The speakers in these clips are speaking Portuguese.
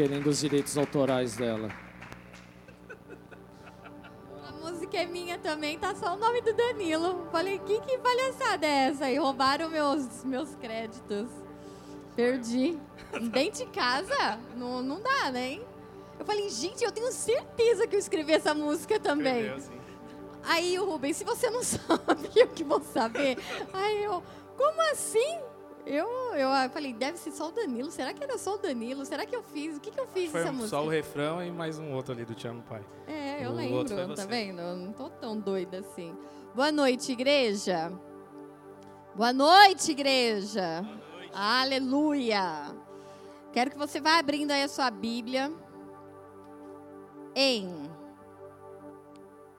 querendo os direitos autorais dela. A música é minha também, tá só o nome do Danilo. Falei, que, que palhaçada é essa? E roubaram meus, meus créditos. Perdi. Dentro de casa? Não, não dá, né? Hein? Eu falei, gente, eu tenho certeza que eu escrevi essa música também. Sim. Aí o Rubens, se você não sabe, eu que vou saber. Aí eu, como assim? Eu, eu falei, deve ser só o Danilo. Será que era só o Danilo? Será que eu fiz? O que, que eu fiz Foi essa música? só o refrão e mais um outro ali do Te Amo Pai. É, eu O lembro, tá vendo? Eu não tô tão doida assim. Boa noite, igreja. Boa noite, igreja. Aleluia. Quero que você vá abrindo aí a sua Bíblia em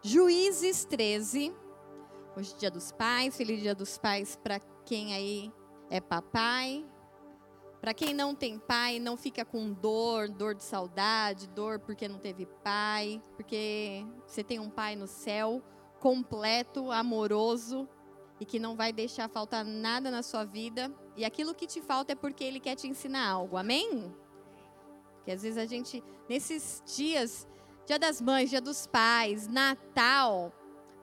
Juízes 13. Hoje é dia dos pais, feliz dia dos pais para quem aí é papai. Para quem não tem pai, não fica com dor, dor de saudade, dor porque não teve pai, porque você tem um pai no céu, completo, amoroso e que não vai deixar faltar nada na sua vida. E aquilo que te falta é porque ele quer te ensinar algo. Amém? Porque às vezes a gente, nesses dias, Dia das Mães, Dia dos Pais, Natal,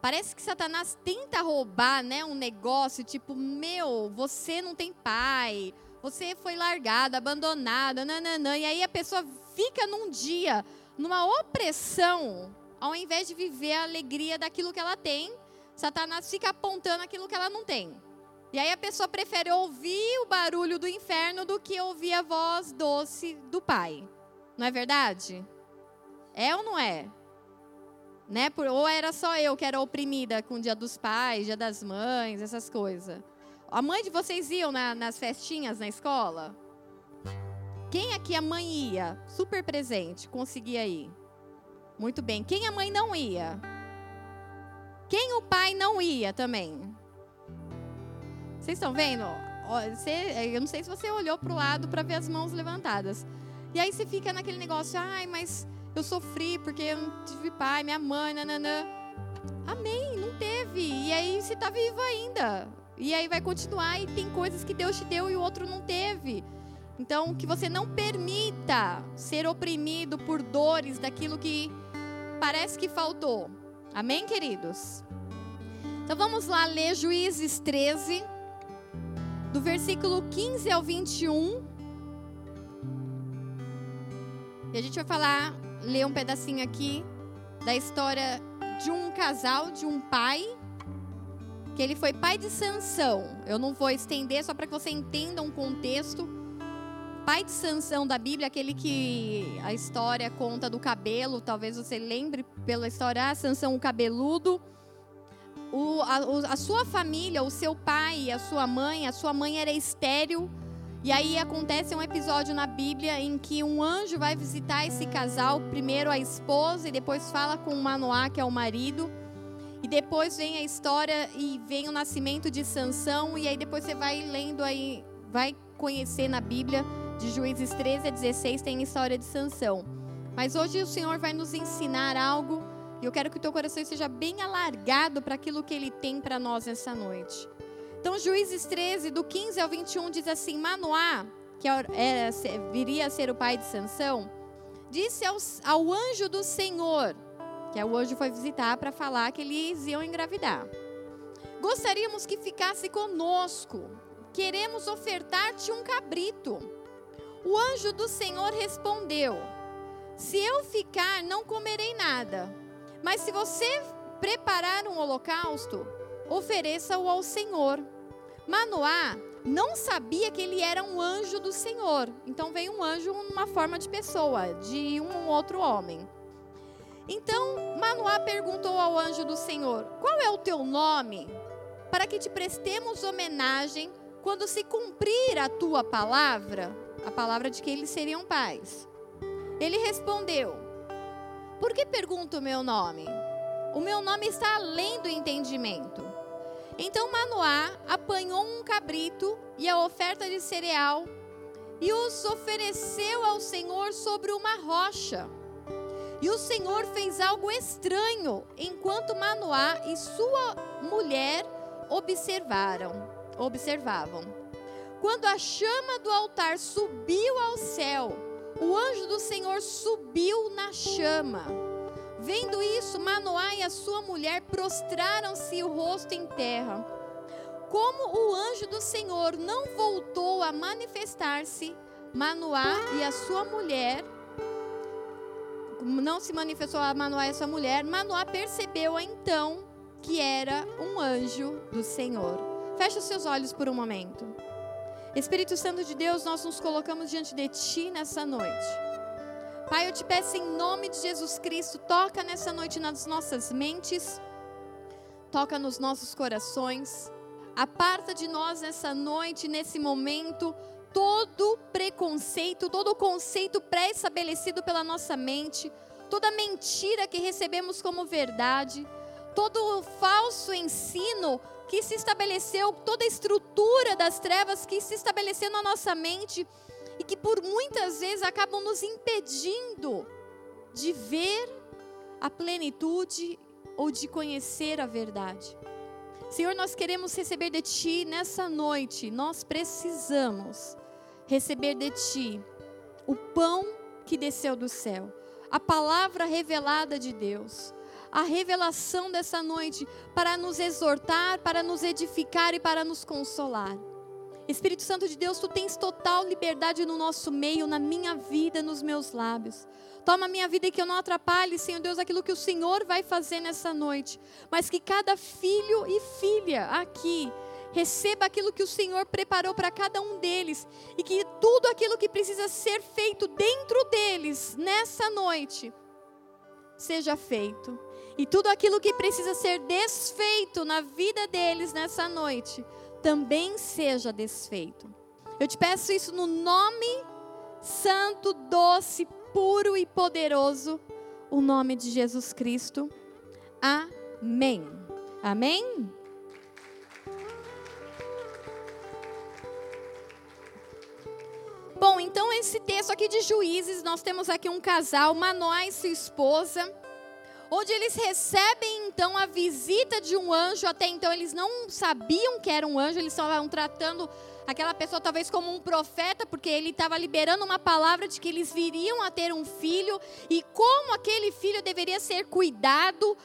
parece que Satanás tenta roubar, né, um negócio tipo, meu, você não tem pai, você foi largado, abandonado, nananã. E aí a pessoa fica num dia, numa opressão, ao invés de viver a alegria daquilo que ela tem, Satanás fica apontando aquilo que ela não tem. E aí a pessoa prefere ouvir o barulho do inferno do que ouvir a voz doce do pai. Não é verdade? É ou não é? Né? Ou era só eu que era oprimida com o dia dos pais, dia das mães, essas coisas. A mãe de vocês iam na- nas festinhas na escola? Quem aqui a mãe ia? Super presente, conseguia ir. Muito bem. Quem a mãe não ia? Quem o pai não ia também? Vocês estão vendo? Você- eu não sei se você olhou para o lado para ver as mãos levantadas. E aí você fica naquele negócio, ai, mas eu sofri porque eu não tive pai, minha mãe, nananã. Amém, não teve. E aí você está vivo ainda. E aí vai continuar e tem coisas que Deus te deu e o outro não teve. Então, que você não permita ser oprimido por dores daquilo que parece que faltou. Amém, queridos? Então vamos lá ler Juízes 13, do versículo 15 ao 21. E a gente vai falar, ler um pedacinho aqui da história de um casal, de um pai, que ele foi pai de Sansão. Eu não vou estender, só para que você entenda um contexto. Pai de Sansão da Bíblia, aquele que a história conta do cabelo, talvez você lembre pela história, ah, Sansão o cabeludo. O, a, a sua família, o seu pai a sua mãe, a sua mãe era estéril. E aí acontece um episódio na Bíblia em que um anjo vai visitar esse casal, primeiro a esposa e depois fala com Manoá, que é o marido. E depois vem a história e vem o nascimento de Sansão e aí depois você vai lendo aí, vai conhecer na Bíblia de Juízes 13 a 16 tem a história de Sansão. Mas hoje o Senhor vai nos ensinar algo e eu quero que o teu coração esteja bem alargado para aquilo que ele tem para nós essa noite. Então, Juízes 13, do 15 ao 21, diz assim: Manoá, que era, viria a ser o pai de Sansão, disse aos- ao anjo do Senhor, que é o anjo foi visitar para falar que eles iam engravidar. Gostaríamos que ficasse conosco. Queremos ofertar-te um cabrito. O anjo do Senhor respondeu: Se eu ficar, não comerei nada. Mas se você preparar um holocausto, ofereça-o ao Senhor. Manoá não sabia que ele era um anjo do Senhor. Então veio um anjo numa forma de pessoa, de um outro homem. Então Manoá perguntou ao anjo do Senhor: Qual é o teu nome? Para que te prestemos homenagem quando se cumprir a tua palavra, a palavra de que eles seriam pais. Ele respondeu: Por que pergunta o meu nome? O meu nome está além do entendimento. Então Manoá apanhou um cabrito e a oferta de cereal e os ofereceu ao Senhor sobre uma rocha. E o Senhor fez algo estranho enquanto Manoá e sua mulher observaram, observavam. Quando a chama do altar subiu ao céu, o anjo do Senhor subiu na chama. Vendo isso, Manoá e a sua mulher prostraram-se o rosto em terra. Como o anjo do Senhor não voltou a manifestar-se, Manoá e a sua mulher não se manifestou a Manoá e a sua mulher, Manoá percebeu então que era um anjo do Senhor. Feche os seus olhos por um momento. Espírito Santo de Deus, nós nos colocamos diante de Ti nessa noite. Pai, eu te peço em nome de Jesus Cristo, toca nessa noite nas nossas mentes, toca nos nossos corações, aparta de nós nessa noite, nesse momento, todo preconceito, todo conceito pré-estabelecido pela nossa mente, toda mentira que recebemos como verdade, todo falso ensino que se estabeleceu, toda estrutura das trevas que se estabeleceu na nossa mente e que por muitas vezes acabam nos impedindo de ver a plenitude ou de conhecer a verdade. Senhor, nós queremos receber de Ti nessa noite, nós precisamos receber de Ti o pão que desceu do céu, a palavra revelada de Deus, a revelação dessa noite para nos exortar, para nos edificar e para nos consolar. Espírito Santo de Deus, tu tens total liberdade no nosso meio, na minha vida, nos meus lábios. Toma a minha vida e que eu não atrapalhe, Senhor Deus, aquilo que o Senhor vai fazer nessa noite. Mas que cada filho e filha aqui receba aquilo que o Senhor preparou para cada um deles. E que tudo aquilo que precisa ser feito dentro deles nessa noite seja feito. E tudo aquilo que precisa ser desfeito na vida deles nessa noite também seja desfeito. Eu te peço isso no nome santo, doce, puro e poderoso, o nome de Jesus Cristo. Amém. Amém. Bom, então esse texto aqui de Juízes, nós temos aqui um casal, Manoá e sua esposa onde eles recebem então a visita de um anjo. Até então eles não sabiam que era um anjo, eles estavam tratando aquela pessoa talvez como um profeta, porque ele estava liberando uma palavra de que eles viriam a ter um filho e como aquele filho deveria ser cuidado,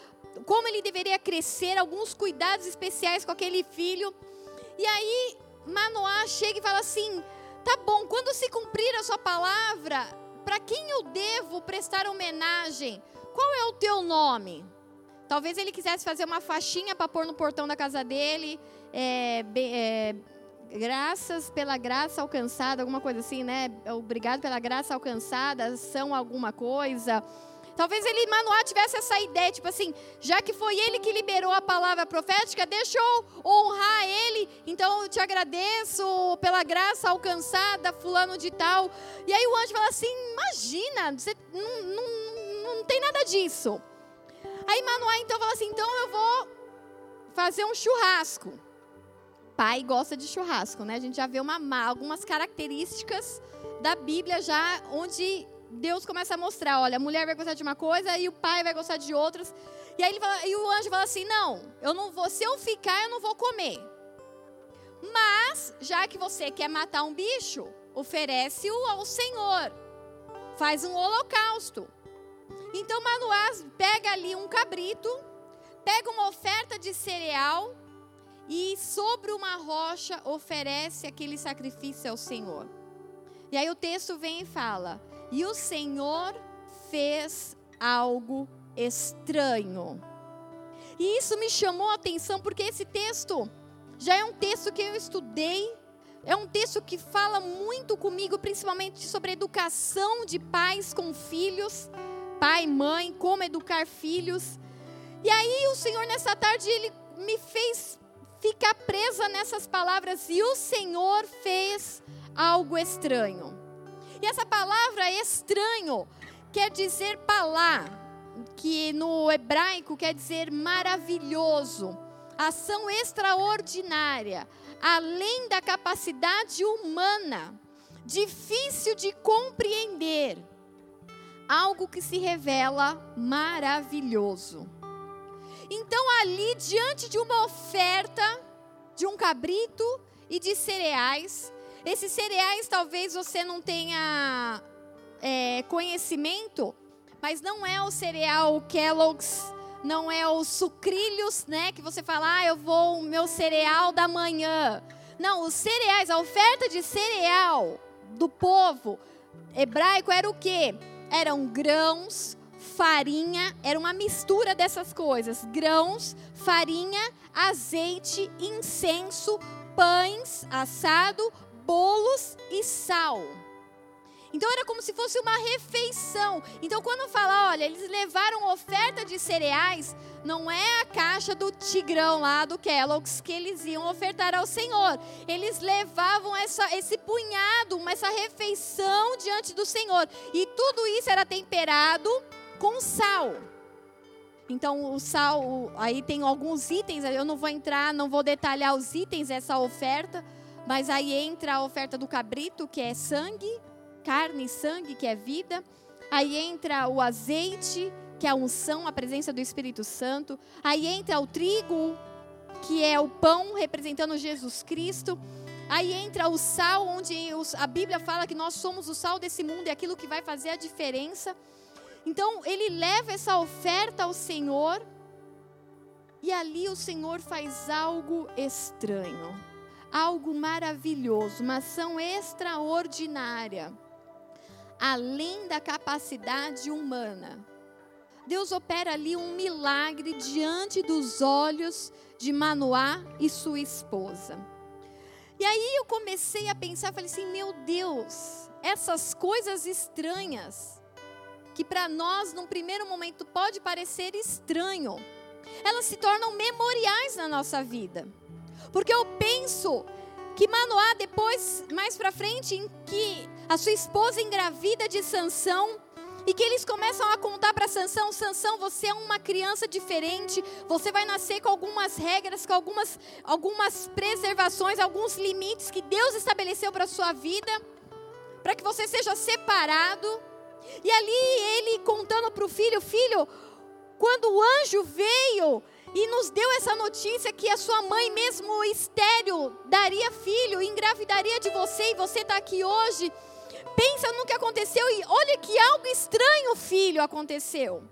como ele deveria crescer, alguns cuidados especiais com aquele filho. E aí Manoá chega e fala assim: tá bom, quando se cumprir a sua palavra, para quem eu devo prestar homenagem? Qual é o teu nome? Talvez ele quisesse fazer uma faixinha para pôr no portão da casa dele. É, é, graças pela graça alcançada, alguma coisa assim, né? Obrigado pela graça alcançada, são alguma coisa. Talvez ele, Manoá, tivesse essa ideia, tipo assim, já que foi ele que liberou a palavra profética, deixa eu honrar ele, então eu te agradeço pela graça alcançada, fulano de tal. E aí o anjo fala assim: imagina, você não, não não tem nada disso. Aí Manoá então fala assim: então eu vou fazer um churrasco. Pai gosta de churrasco, né? A gente já vê uma, algumas características da Bíblia já onde Deus começa a mostrar, olha, a mulher vai gostar de uma coisa e o pai vai gostar de outras. E aí ele fala, e o anjo fala assim: "Não, eu não vou, se eu ficar, eu não vou comer. Mas, já que você quer matar um bicho, oferece-o ao Senhor. Faz um holocausto. Então Manoás pega ali um cabrito, pega uma oferta de cereal e sobre uma rocha oferece aquele sacrifício ao Senhor. E aí o texto vem e fala: E o Senhor fez algo estranho. E isso me chamou a atenção porque esse texto já é um texto que eu estudei, é um texto que fala muito comigo, principalmente sobre educação de pais com filhos pai, mãe, como educar filhos. E aí o Senhor nessa tarde ele me fez ficar presa nessas palavras e o Senhor fez algo estranho. E essa palavra estranho quer dizer palá, que no hebraico quer dizer maravilhoso, ação extraordinária, além da capacidade humana, difícil de compreender algo que se revela maravilhoso. Então, ali, diante de uma oferta de um cabrito e de cereais, esses cereais talvez você não tenha é, conhecimento, mas não é o cereal Kellogg's, não é os sucrilhos, né? Que você fala, ah, eu vou o meu cereal da manhã. Não, os cereais, a oferta de cereal do povo hebraico era o quê? Eram grãos, farinha, era uma mistura dessas coisas: grãos, farinha, azeite, incenso, pães, assado, bolos e sal. Então era como se fosse uma refeição. Então quando fala, olha, eles levaram oferta de cereais, não é a caixa do Tigrão lá do Kellogg's que eles iam ofertar ao Senhor. Eles levavam essa, esse punhado, essa refeição diante do Senhor. E tudo isso era temperado com sal. Então, o sal, aí tem alguns itens, eu não vou entrar, não vou detalhar os itens dessa oferta, mas aí entra a oferta do cabrito, que é sangue, carne e sangue, que é vida. Aí entra o azeite, que é a unção, a presença do Espírito Santo. Aí entra o trigo, que é o pão representando Jesus Cristo. Aí entra o sal, onde a Bíblia fala que nós somos o sal desse mundo e aquilo que vai fazer a diferença. Então ele leva essa oferta ao Senhor e ali o Senhor faz algo estranho, algo maravilhoso, uma ação extraordinária, além da capacidade humana. Deus opera ali um milagre diante dos olhos de Manoá e sua esposa. E aí eu comecei a pensar, falei assim, meu Deus, essas coisas estranhas que para nós, num primeiro momento, pode parecer estranho, elas se tornam memoriais na nossa vida. Porque eu penso que Manoá, depois, mais para frente, em que a sua esposa engravida de Sansão, e que eles começam a contar para Sansão, Sansão, você é uma criança diferente, você vai nascer com algumas regras, com algumas, algumas preservações, alguns limites que Deus estabeleceu para sua vida, para que você seja separado. E ali ele contando para o filho: Filho, quando o anjo veio e nos deu essa notícia que a sua mãe, mesmo estéreo, daria filho, engravidaria de você e você está aqui hoje. Pensa no que aconteceu e olha que algo estranho, filho, aconteceu.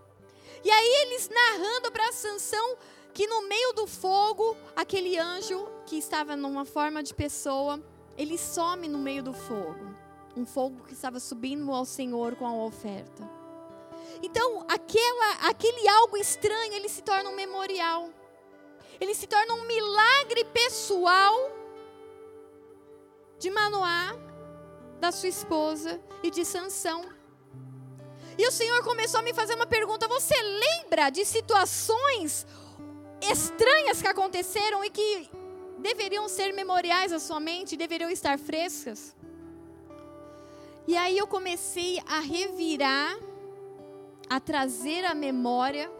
E aí eles narrando para Sansão que no meio do fogo, aquele anjo que estava numa forma de pessoa, ele some no meio do fogo um fogo que estava subindo ao Senhor com a oferta. Então, aquela, aquele algo estranho, ele se torna um memorial. Ele se torna um milagre pessoal de Manoá, da sua esposa e de Sansão. E o Senhor começou a me fazer uma pergunta: você lembra de situações estranhas que aconteceram e que deveriam ser memoriais à sua mente, deveriam estar frescas? E aí eu comecei a revirar, a trazer à memória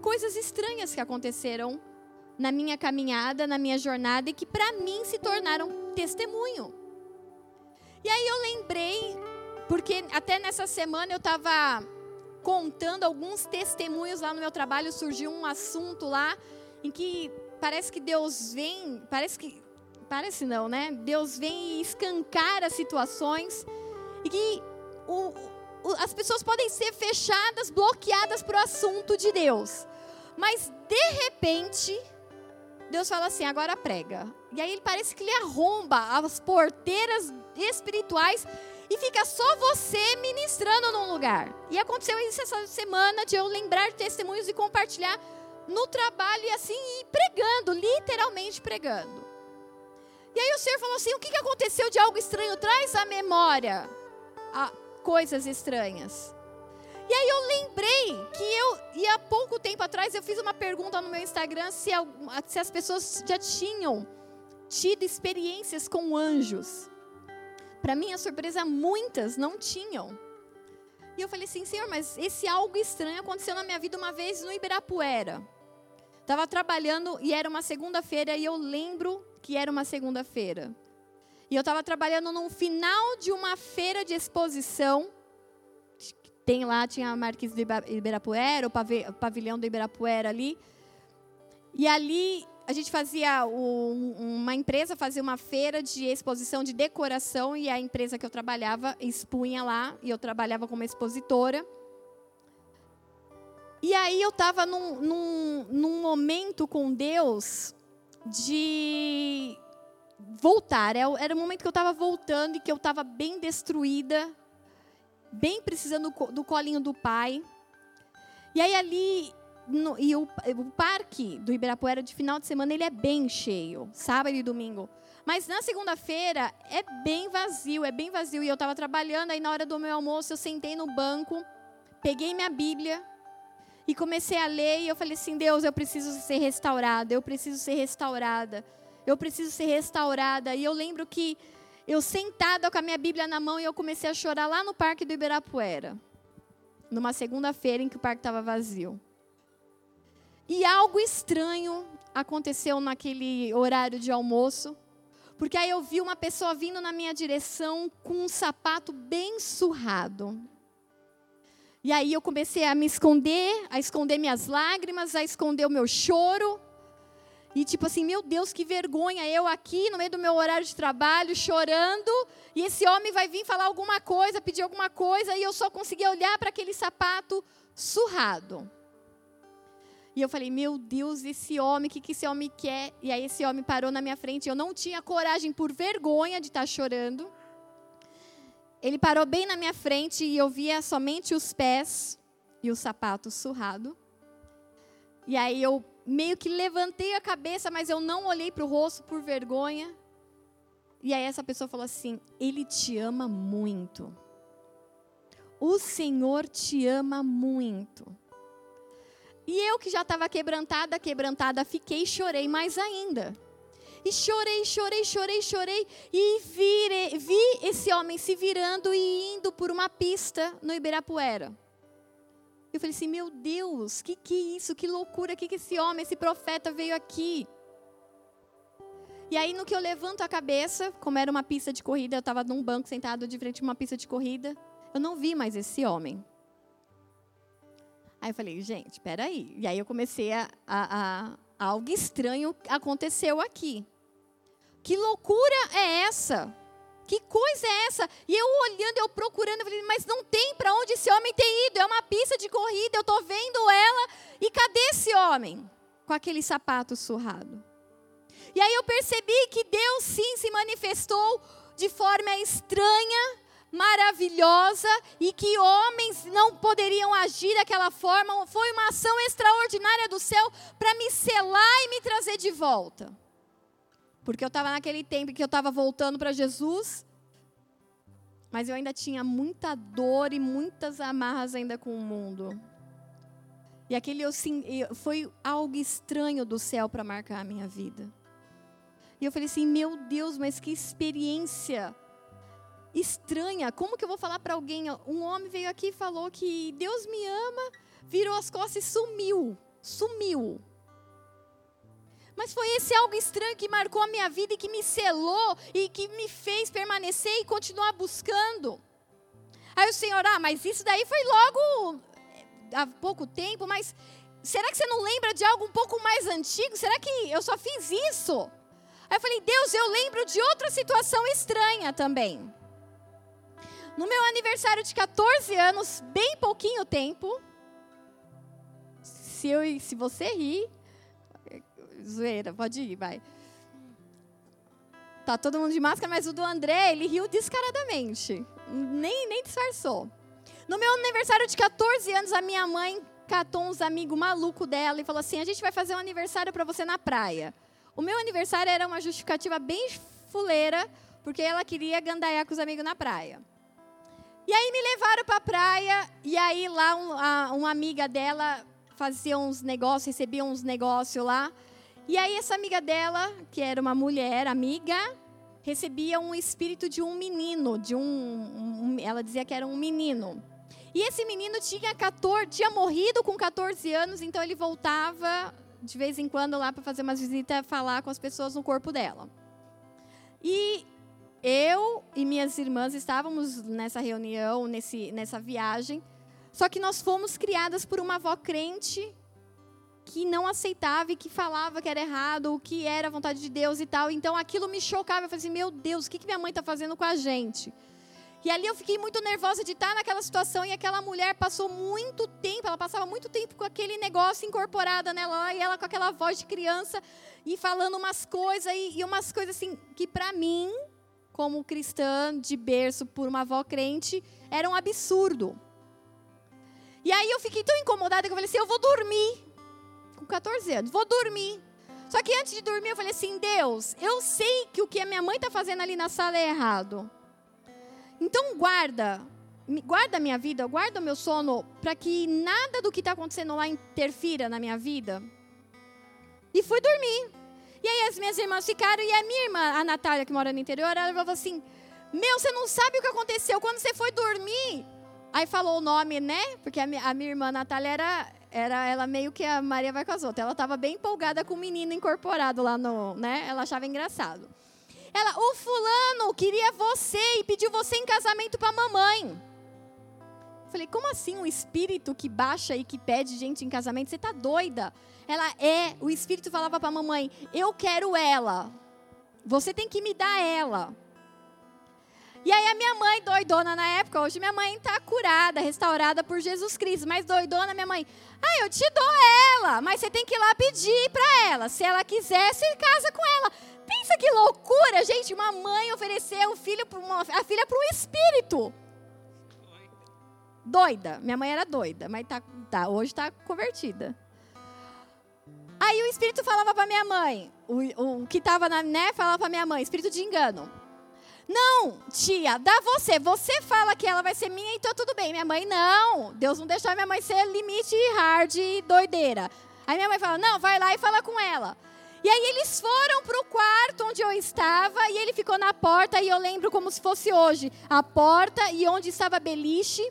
coisas estranhas que aconteceram na minha caminhada, na minha jornada e que para mim se tornaram testemunho. E aí eu lembrei, porque até nessa semana eu estava contando alguns testemunhos lá no meu trabalho, surgiu um assunto lá em que parece que Deus vem, parece que Parece não, né? Deus vem e escancara situações e que o, o, as pessoas podem ser fechadas, bloqueadas para o assunto de Deus. Mas de repente, Deus fala assim: agora prega. E aí ele parece que ele arromba as porteiras espirituais e fica só você ministrando num lugar. E aconteceu isso essa semana de eu lembrar testemunhos e compartilhar no trabalho e assim, e pregando, literalmente pregando. E aí o Senhor falou assim: o que aconteceu de algo estranho? Traz à memória a coisas estranhas. E aí eu lembrei que eu, e há pouco tempo atrás, eu fiz uma pergunta no meu Instagram se, se as pessoas já tinham tido experiências com anjos. Para minha surpresa, muitas não tinham. E eu falei assim, Senhor, mas esse algo estranho aconteceu na minha vida uma vez no Ibirapuera. Estava trabalhando e era uma segunda-feira e eu lembro que era uma segunda-feira. E eu estava trabalhando no final de uma feira de exposição. Tem lá, tinha a Marquise do Ibirapuera, o pavilhão do Ibirapuera ali. E ali a gente fazia uma empresa fazia uma feira de exposição de decoração e a empresa que eu trabalhava expunha lá e eu trabalhava como expositora. E aí eu estava num, num, num momento com Deus de voltar. É era o momento que eu estava voltando e que eu estava bem destruída, bem precisando do colinho do pai. E aí ali no, e o, o, parque do Ibirapuera de final de semana ele é bem cheio, sábado e domingo. Mas na segunda-feira é bem vazio, é bem vazio. E eu estava trabalhando, aí na hora do meu almoço eu sentei no banco, peguei minha Bíblia e comecei a ler. E eu falei assim: Deus, eu preciso ser restaurada, eu preciso ser restaurada, eu preciso ser restaurada. E eu lembro que eu sentada com a minha Bíblia na mão e eu comecei a chorar lá no parque do Ibirapuera, numa segunda-feira em que o parque estava vazio. E algo estranho aconteceu naquele horário de almoço, porque aí eu vi uma pessoa vindo na minha direção com um sapato bem surrado. E aí eu comecei a me esconder, a esconder minhas lágrimas, a esconder o meu choro. E tipo assim, meu Deus, que vergonha, eu aqui no meio do meu horário de trabalho, chorando, e esse homem vai vir falar alguma coisa, pedir alguma coisa, e eu só conseguia olhar para aquele sapato surrado. E eu falei, meu Deus, esse homem, o que, que esse homem quer? E aí esse homem parou na minha frente. Eu não tinha coragem, por vergonha de estar chorando. Ele parou bem na minha frente e eu via somente os pés e o sapato surrado. E aí eu meio que levantei a cabeça, mas eu não olhei para o rosto por vergonha. E aí essa pessoa falou assim: Ele te ama muito. O Senhor te ama muito. E eu que já estava quebrantada, quebrantada, fiquei e chorei mais ainda. E chorei, chorei, chorei, chorei. E vire, vi esse homem se virando e indo por uma pista no Ibirapuera. Eu falei assim: meu Deus, que que é isso? Que loucura, que que esse homem, esse profeta veio aqui? E aí, no que eu levanto a cabeça, como era uma pista de corrida, eu estava num banco sentado de frente a uma pista de corrida, eu não vi mais esse homem. Aí eu falei, gente, peraí. E aí eu comecei a, a, a algo estranho aconteceu aqui. Que loucura é essa? Que coisa é essa? E eu olhando, eu procurando, eu falei, mas não tem para onde esse homem tem ido. É uma pista de corrida, eu estou vendo ela. E cadê esse homem? Com aquele sapato surrado. E aí eu percebi que Deus sim se manifestou de forma estranha maravilhosa e que homens não poderiam agir daquela forma. Foi uma ação extraordinária do céu para me selar e me trazer de volta. Porque eu estava naquele tempo que eu estava voltando para Jesus, mas eu ainda tinha muita dor e muitas amarras ainda com o mundo. E aquele eu, foi algo estranho do céu para marcar a minha vida. E eu falei assim: meu Deus, mas que experiência estranha. Como que eu vou falar para alguém? Um homem veio aqui e falou que Deus me ama, virou as costas e sumiu. Sumiu. Mas foi esse algo estranho que marcou a minha vida e que me selou e que me fez permanecer e continuar buscando. Aí o Senhor, ah, mas isso daí foi logo eh, há pouco tempo, mas será que você não lembra de algo um pouco mais antigo? Será que eu só fiz isso? Aí eu falei, Deus, eu lembro de outra situação estranha também. No meu aniversário de 14 anos, bem pouquinho tempo, se, eu, se você rir, zoeira, pode ir, vai. Tá todo mundo de máscara, mas o do André, ele riu descaradamente. Nem, nem disfarçou. No meu aniversário de 14 anos, a minha mãe catou uns amigos malucos dela e falou assim: a gente vai fazer um aniversário para você na praia. O meu aniversário era uma justificativa bem fuleira, porque ela queria gandaiar com os amigos na praia. E aí me levaram para a praia, e aí lá um, a, uma amiga dela fazia uns negócios, recebia uns negócios lá. E aí essa amiga dela, que era uma mulher amiga, recebia um espírito de um menino, de um, um ela dizia que era um menino. E esse menino tinha 14, tinha morrido com 14 anos, então ele voltava de vez em quando lá para fazer umas visitas, falar com as pessoas no corpo dela. E eu e minhas irmãs estávamos nessa reunião, nesse, nessa viagem, só que nós fomos criadas por uma avó crente que não aceitava e que falava que era errado, o que era a vontade de Deus e tal. Então aquilo me chocava. Eu falei assim: meu Deus, o que, que minha mãe está fazendo com a gente? E ali eu fiquei muito nervosa de estar naquela situação e aquela mulher passou muito tempo, ela passava muito tempo com aquele negócio incorporado nela e ela com aquela voz de criança e falando umas coisas e, e umas coisas assim que para mim, como cristã de berço por uma avó crente, era um absurdo. E aí eu fiquei tão incomodada que eu falei assim: eu vou dormir. Com 14 anos, vou dormir. Só que antes de dormir eu falei assim: Deus, eu sei que o que a minha mãe está fazendo ali na sala é errado. Então guarda, guarda a minha vida, guarda o meu sono, para que nada do que está acontecendo lá interfira na minha vida. E fui dormir. E aí as minhas irmãs ficaram, e a minha irmã, a Natália, que mora no interior, ela falou assim: Meu, você não sabe o que aconteceu quando você foi dormir. Aí falou o nome, né? Porque a minha, irmã Natália era, era ela meio que a Maria vai com as outras. Ela estava bem empolgada com o menino incorporado lá no, né? Ela achava engraçado. Ela, o fulano queria você e pediu você em casamento para a mamãe. Falei, como assim um espírito que baixa e que pede gente em casamento? Você tá doida? Ela é, o espírito falava para a mamãe, eu quero ela. Você tem que me dar ela. E aí a minha mãe, doidona na época, hoje minha mãe está curada, restaurada por Jesus Cristo, mas doidona minha mãe, ah, eu te dou ela, mas você tem que ir lá pedir para ela. Se ela quiser, se casa com ela. Pensa que loucura, gente. Uma mãe oferecer o filho uma, a filha para um espírito. Doida. Minha mãe era doida, mas tá, tá, hoje está convertida. Aí o espírito falava para minha mãe, o, o que estava na, né, falava para minha mãe, espírito de engano. Não, tia, dá você. Você fala que ela vai ser minha, então tudo bem. Minha mãe, não. Deus não deixou minha mãe ser limite hard e doideira. Aí minha mãe fala, não, vai lá e fala com ela. E aí eles foram para o quarto onde eu estava e ele ficou na porta e eu lembro como se fosse hoje. A porta e onde estava a beliche.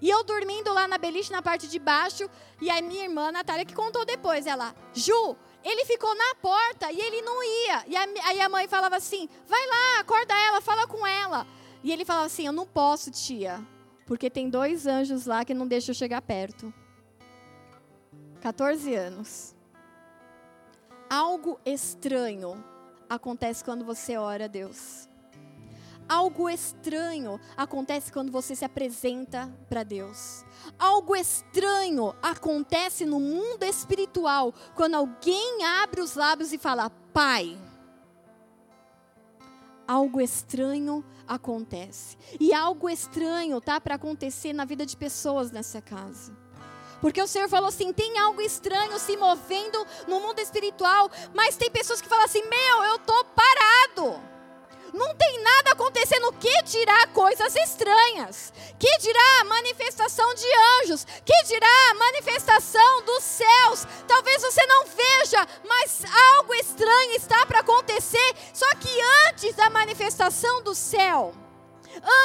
E eu dormindo lá na beliche, na parte de baixo. E a minha irmã, Natália, que contou depois, ela, Ju, ele ficou na porta e ele não ia. E aí a mãe falava assim, vai lá, acorda ela, fala com ela. E ele falava assim, eu não posso, tia, porque tem dois anjos lá que não deixam eu chegar perto. 14 anos algo estranho acontece quando você ora a Deus. Algo estranho acontece quando você se apresenta para Deus. Algo estranho acontece no mundo espiritual quando alguém abre os lábios e fala: Pai. Algo estranho acontece. E algo estranho tá para acontecer na vida de pessoas nessa casa. Porque o Senhor falou assim: tem algo estranho se movendo no mundo espiritual, mas tem pessoas que falam assim: meu, eu estou parado. Não tem nada acontecendo. Que dirá coisas estranhas? Que dirá manifestação de anjos? Que dirá manifestação dos céus? Talvez você não veja, mas algo estranho está para acontecer. Só que antes da manifestação do céu,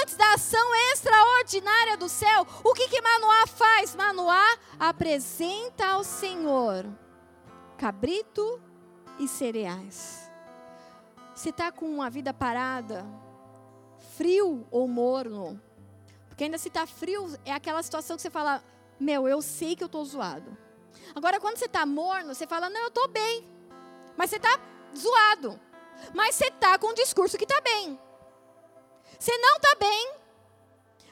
antes da ação extraordinária do céu, o que, que Manoá faz? Manoá apresenta ao Senhor cabrito e cereais. Você está com uma vida parada, frio ou morno? Porque ainda se está frio, é aquela situação que você fala, meu, eu sei que eu estou zoado. Agora, quando você está morno, você fala, não, eu estou bem. Mas você está zoado. Mas você está com um discurso que está bem. Você não está bem.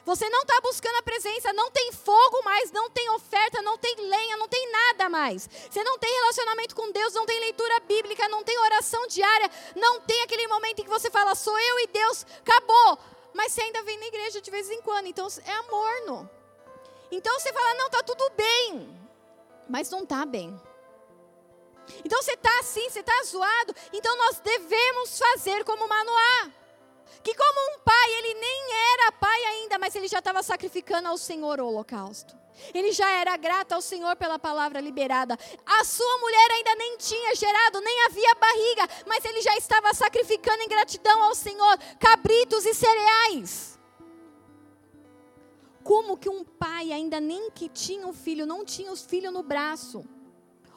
Você não está buscando a presença, não tem fogo mais, não tem oferta, não tem lenha, não tem nada mais. Você não tem relacionamento com Deus, não tem leitura bíblica, não tem oração diária, não tem aquele momento em que você fala, sou eu e Deus, acabou. Mas você ainda vem na igreja de vez em quando, então é amorno. Então você fala, não, está tudo bem, mas não está bem. Então você está assim, você está zoado, então nós devemos fazer como Manoá que como um pai, ele nem era pai ainda, mas ele já estava sacrificando ao Senhor o holocausto. Ele já era grato ao Senhor pela palavra liberada. A sua mulher ainda nem tinha gerado, nem havia barriga, mas ele já estava sacrificando em gratidão ao Senhor cabritos e cereais. Como que um pai, ainda nem que tinha um filho, não tinha os filhos no braço,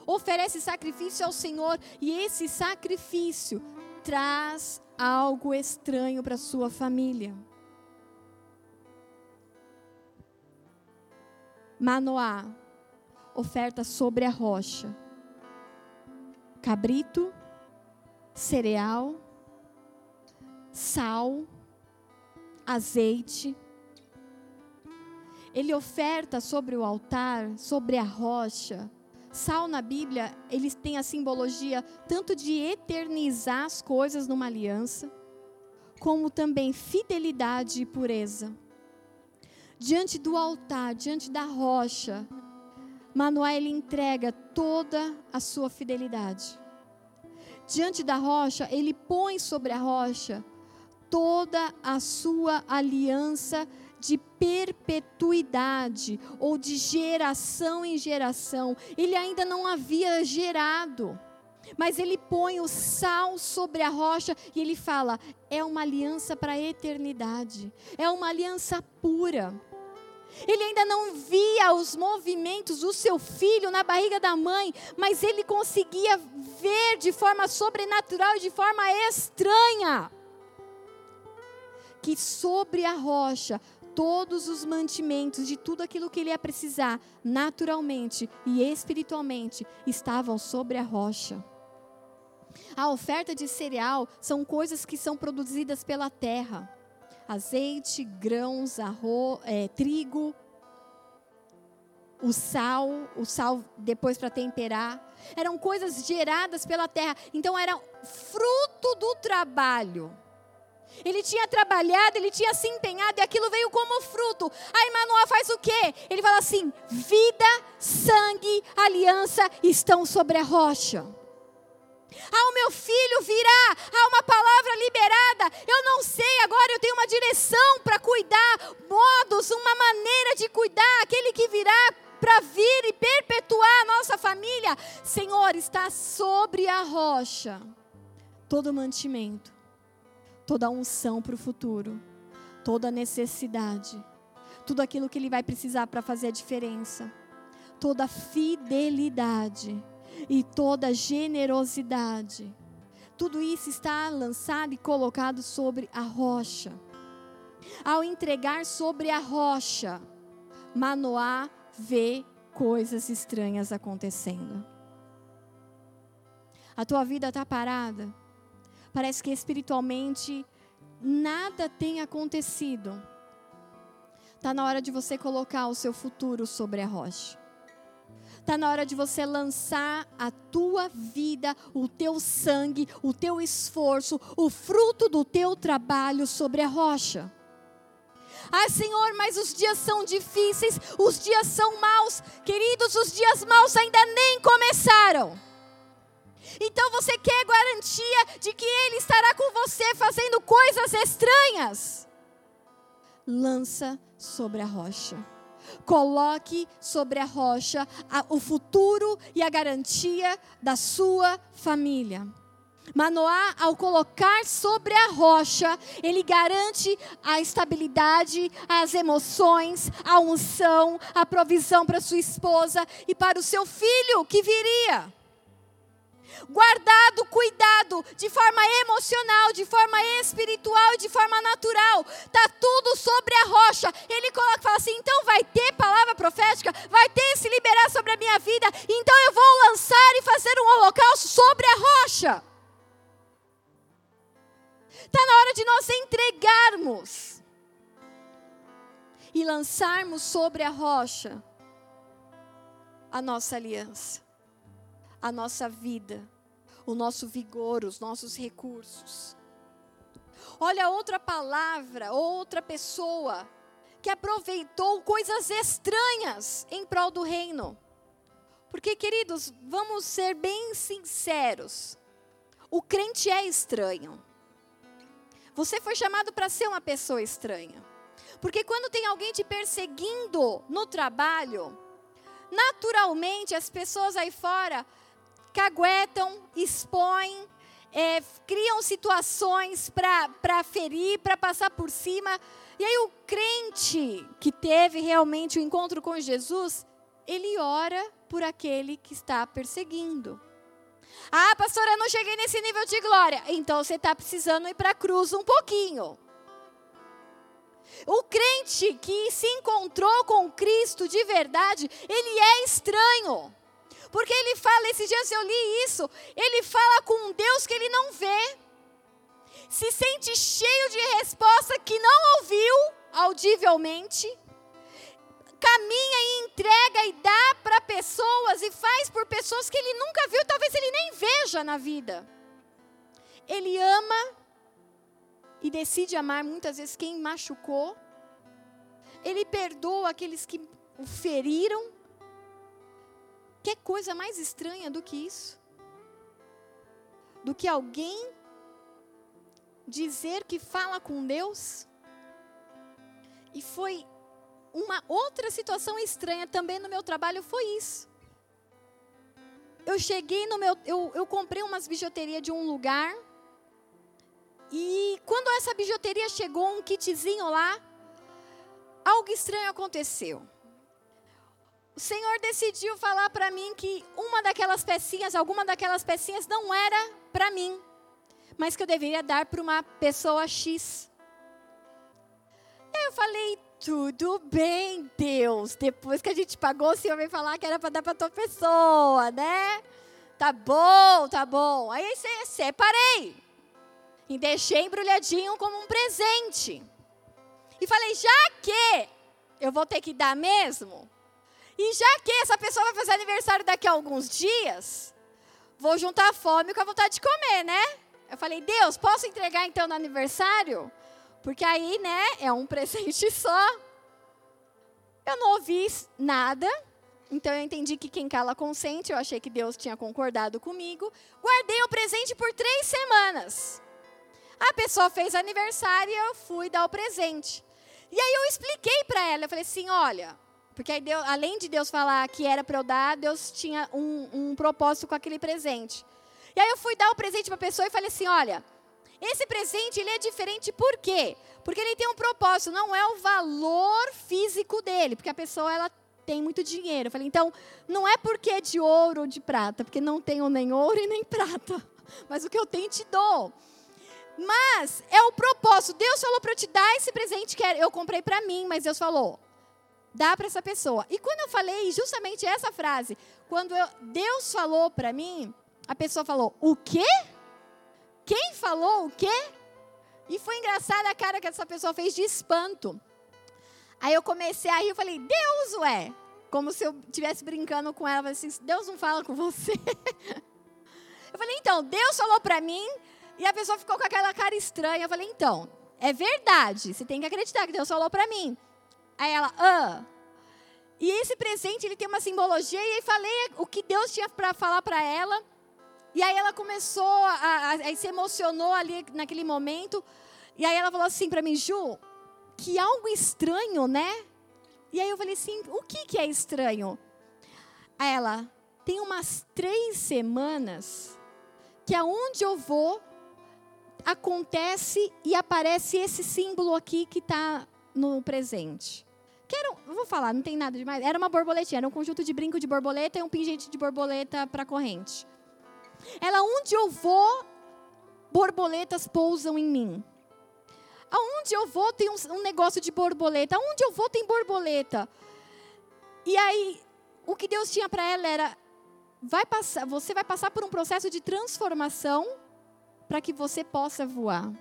oferece sacrifício ao Senhor e esse sacrifício traz algo estranho para sua família. Manoá oferta sobre a rocha: cabrito, cereal, sal, azeite. Ele oferta sobre o altar, sobre a rocha. Sal na Bíblia, eles têm a simbologia tanto de eternizar as coisas numa aliança, como também fidelidade e pureza. Diante do altar, diante da rocha, Manoá ele entrega toda a sua fidelidade. Diante da rocha, ele põe sobre a rocha toda a sua aliança de perpetuidade ou de geração em geração. Ele ainda não havia gerado, mas ele põe o sal sobre a rocha e ele fala: é uma aliança para a eternidade, é uma aliança pura. Ele ainda não via os movimentos do seu filho na barriga da mãe, mas ele conseguia ver de forma sobrenatural e de forma estranha que sobre a rocha todos os mantimentos de tudo aquilo que ele ia precisar, naturalmente e espiritualmente, estavam sobre a rocha. A oferta de cereal são coisas que são produzidas pela terra: azeite, grãos, arroz, é, trigo, o sal, o sal depois para temperar. Eram coisas geradas pela terra, então era fruto do trabalho ele tinha trabalhado, ele tinha se empenhado e aquilo veio como fruto. Aí Manoá faz o quê? Ele fala assim: vida, sangue, aliança estão sobre a rocha. Ah, o meu filho virá, há uma palavra liberada. Eu não sei, agora eu tenho uma direção para cuidar, modos, uma maneira de cuidar. Aquele que virá para vir e perpetuar a nossa família. Senhor, está sobre a rocha todo mantimento toda a unção para o futuro, toda a necessidade, tudo aquilo que ele vai precisar para fazer a diferença, toda a fidelidade e toda a generosidade. Tudo isso está lançado e colocado sobre a rocha. Ao entregar sobre a rocha, Manoá vê coisas estranhas acontecendo. A tua vida está parada? Parece que espiritualmente nada tem acontecido. Está na hora de você colocar o seu futuro sobre a rocha. Está na hora de você lançar a tua vida, o teu sangue, o teu esforço, o fruto do teu trabalho sobre a rocha. Ah, Senhor, mas os dias são difíceis, os dias são maus. Queridos, os dias maus ainda nem começaram. Então você quer garantia de que Ele estará com você fazendo coisas estranhas? Lança sobre a rocha. Coloque sobre a rocha o futuro e a garantia da sua família. Manoá, ao colocar sobre a rocha, ele garante a estabilidade, as emoções, a unção, a provisão para sua esposa e para o seu filho que viria guardado, cuidado, de forma emocional, de forma espiritual e de forma natural. Tá tudo sobre a rocha. Ele coloca, fala assim: então vai ter palavra profética, vai ter se liberar sobre a minha vida. Então eu vou lançar e fazer um holocausto sobre a rocha. Está na hora de nós entregarmos e lançarmos sobre a rocha a nossa aliança a nossa vida, o nosso vigor, os nossos recursos. Olha outra palavra, outra pessoa que aproveitou coisas estranhas em prol do reino. Porque, queridos, vamos ser bem sinceros. O crente é estranho. Você foi chamado para ser uma pessoa estranha. Porque quando tem alguém te perseguindo no trabalho, naturalmente as pessoas aí fora caguetam, expõem, é, criam situações para ferir, para passar por cima. E aí o crente que teve realmente o encontro com Jesus, ele ora por aquele que está perseguindo. Ah, pastora, eu não cheguei nesse nível de glória. Então você está precisando ir para a cruz um pouquinho. O crente que se encontrou com Cristo de verdade, ele é estranho. Porque ele fala, esses dias eu li isso, ele fala com um Deus que ele não vê. Se sente cheio de resposta que não ouviu audivelmente. Caminha e entrega e dá para pessoas e faz por pessoas que ele nunca viu, talvez ele nem veja na vida. Ele ama e decide amar muitas vezes quem machucou. Ele perdoa aqueles que o feriram. Que coisa mais estranha do que isso? Do que alguém dizer que fala com Deus? E foi uma outra situação estranha também no meu trabalho foi isso. Eu cheguei no meu, eu, eu comprei umas bijuterias de um lugar e quando essa bijuteria chegou, um kitzinho lá, algo estranho aconteceu. O Senhor decidiu falar para mim que uma daquelas pecinhas, alguma daquelas pecinhas não era para mim, mas que eu deveria dar para uma pessoa X. Eu falei, tudo bem, Deus. Depois que a gente pagou, o Senhor veio falar que era para dar para tua pessoa, né? Tá bom, tá bom. Aí separei e deixei embrulhadinho como um presente. E falei, já que eu vou ter que dar mesmo, e já que essa pessoa vai fazer aniversário daqui a alguns dias, vou juntar a fome com a vontade de comer, né? Eu falei, Deus, posso entregar então no aniversário? Porque aí, né, é um presente só. Eu não ouvi nada, então eu entendi que quem cala consente, eu achei que Deus tinha concordado comigo. Guardei o presente por três semanas. A pessoa fez aniversário e eu fui dar o presente. E aí eu expliquei para ela, eu falei assim, olha, porque Deus, além de Deus falar que era para eu dar, Deus tinha um, um propósito com aquele presente. E aí eu fui dar o presente para a pessoa e falei assim, olha, esse presente ele é diferente por quê? Porque ele tem um propósito, não é o valor físico dele, porque a pessoa ela tem muito dinheiro. Eu falei, então, não é porque é de ouro ou de prata, porque não tenho nem ouro e nem prata. Mas o que eu tenho te dou. Mas é o propósito. Deus falou para eu te dar esse presente que eu comprei para mim, mas Deus falou: dá para essa pessoa. E quando eu falei justamente essa frase, quando eu, Deus falou para mim, a pessoa falou: o quê? Quem falou o quê? E foi engraçada a cara que essa pessoa fez de espanto. Aí eu comecei a rir, eu falei: Deus, ué. Como se eu estivesse brincando com ela, assim, Deus não fala com você. eu falei: então, Deus falou para mim e a pessoa ficou com aquela cara estranha. Eu falei, então, é verdade. Você tem que acreditar que Deus falou para mim. Aí ela, ah. E esse presente, ele tem uma simbologia. E aí falei o que Deus tinha para falar para ela. E aí ela começou, a, a, a, se emocionou ali naquele momento. E aí ela falou assim para mim, Ju, que algo estranho, né? E aí eu falei assim, o que, que é estranho? Aí ela, tem umas três semanas que aonde eu vou, acontece e aparece esse símbolo aqui que está no presente. Que era, vou falar, não tem nada demais. Era uma borboletinha, era um conjunto de brinco de borboleta e um pingente de borboleta para corrente. Ela, onde eu vou, borboletas pousam em mim. Aonde eu vou tem um, um negócio de borboleta. Aonde eu vou tem borboleta. E aí, o que Deus tinha para ela era, vai passar, você vai passar por um processo de transformação para que você possa voar.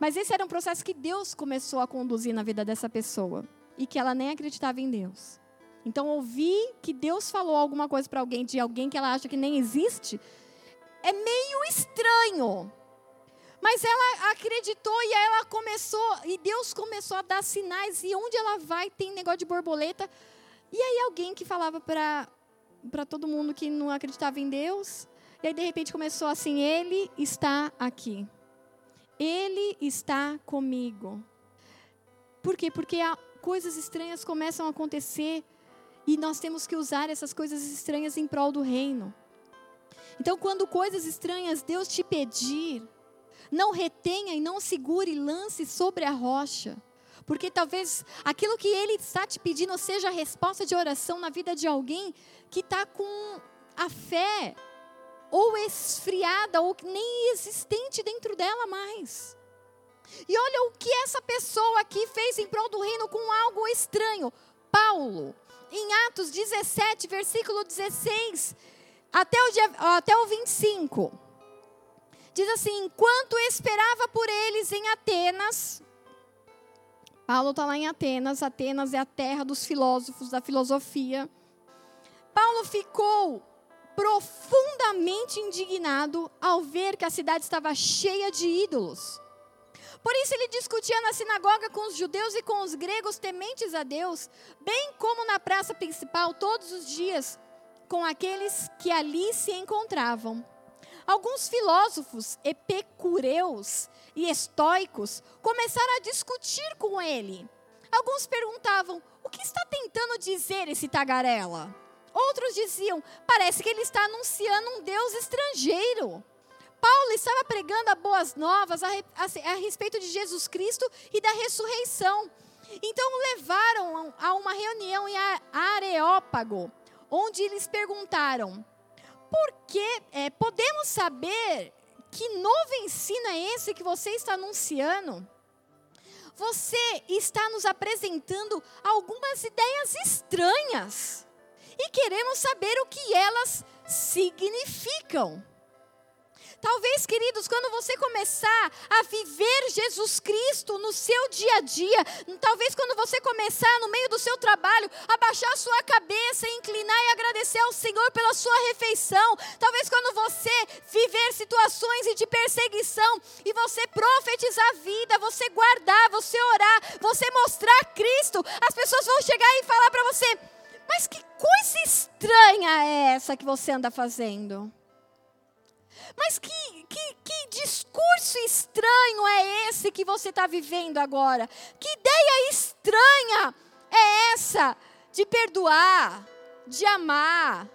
Mas esse era um processo que Deus começou a conduzir na vida dessa pessoa e que ela nem acreditava em Deus. Então, ouvir que Deus falou alguma coisa para alguém de alguém que ela acha que nem existe é meio estranho. Mas ela acreditou e ela começou, e Deus começou a dar sinais, e onde ela vai tem negócio de borboleta. E aí alguém que falava para todo mundo que não acreditava em Deus, e aí, de repente, começou assim: Ele está aqui. Ele está comigo. Por quê? Porque coisas estranhas começam a acontecer e nós temos que usar essas coisas estranhas em prol do reino. Então, quando coisas estranhas Deus te pedir, não retenha e não segure lance sobre a rocha. Porque talvez aquilo que Ele está te pedindo seja a resposta de oração na vida de alguém que está com a fé ou esfriada ou nem existente dentro dela mais. E olha o que essa pessoa aqui fez em prol do reino com algo estranho. Paulo, em Atos 17, versículo 16, até o, dia, até o 25. Diz assim: enquanto esperava por eles em Atenas, Paulo está lá em Atenas, Atenas é a terra dos filósofos, da filosofia. Paulo ficou profundamente indignado ao ver que a cidade estava cheia de ídolos. Por isso ele discutia na sinagoga com os judeus e com os gregos tementes a Deus, bem como na praça principal todos os dias, com aqueles que ali se encontravam. Alguns filósofos epicureus e estoicos começaram a discutir com ele. Alguns perguntavam: o que está tentando dizer esse tagarela? Outros diziam: parece que ele está anunciando um Deus estrangeiro. Paulo estava pregando a boas novas a, a, a respeito de Jesus Cristo e da ressurreição. Então levaram a uma reunião em Areópago, onde eles perguntaram: por que é, podemos saber que novo ensino é esse que você está anunciando? Você está nos apresentando algumas ideias estranhas e queremos saber o que elas significam. Talvez, queridos, quando você começar a viver Jesus Cristo no seu dia a dia, talvez quando você começar no meio do seu trabalho, a baixar a sua cabeça, inclinar e agradecer ao Senhor pela sua refeição, talvez quando você viver situações de perseguição e você profetizar a vida, você guardar, você orar, você mostrar Cristo, as pessoas vão chegar e falar para você: mas que coisa estranha é essa que você anda fazendo? Mas que, que, que discurso estranho é esse que você está vivendo agora? Que ideia estranha é essa de perdoar, de amar,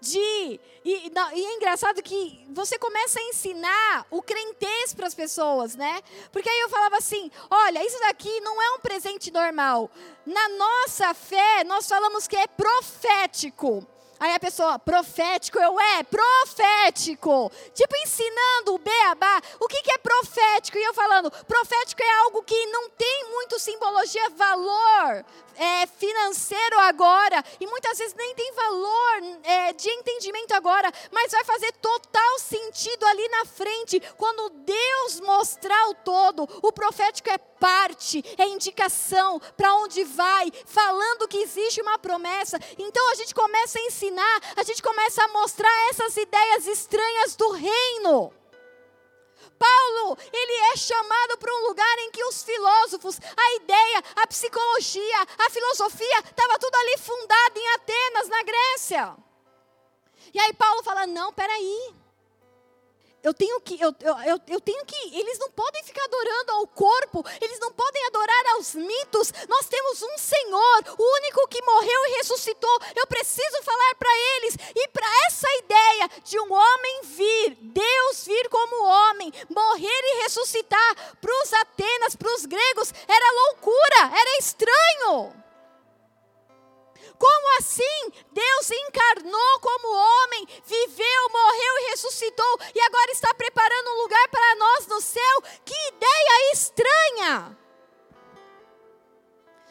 de. E, e, é engraçado que você começa a ensinar o crentez para as pessoas, né? Porque aí eu falava assim: olha, isso daqui não é um presente normal. Na nossa fé, nós falamos que é profético. Aí a pessoa, profético, eu é, profético. Tipo, ensinando o beabá. O que, que é profético? E eu falando, profético é algo que não tem muito simbologia, valor é, financeiro agora. E muitas vezes nem tem valor é, de entendimento agora. Mas vai fazer total sentido ali na frente. Quando Deus mostrar o todo. O profético é parte, é indicação para onde vai, falando que existe uma promessa. Então a gente começa a ensinar, a gente começa a mostrar essas ideias estranhas do reino. Paulo, ele é chamado para um lugar em que os filósofos, a ideia, a psicologia, a filosofia, estava tudo ali fundado em Atenas, na Grécia. E aí Paulo fala: não, peraí eu tenho que, eu, eu, eu tenho que, eles não podem ficar adorando ao corpo, eles não podem adorar aos mitos. Nós temos um Senhor, o único que morreu e ressuscitou. Eu preciso falar para eles e para essa ideia de um homem vir, Deus vir como homem, morrer e ressuscitar para os Atenas, para os gregos, era loucura, era estranho. Como assim? Deus encarnou como homem, viveu, morreu e ressuscitou e agora está preparando um lugar para nós no céu? Que ideia estranha!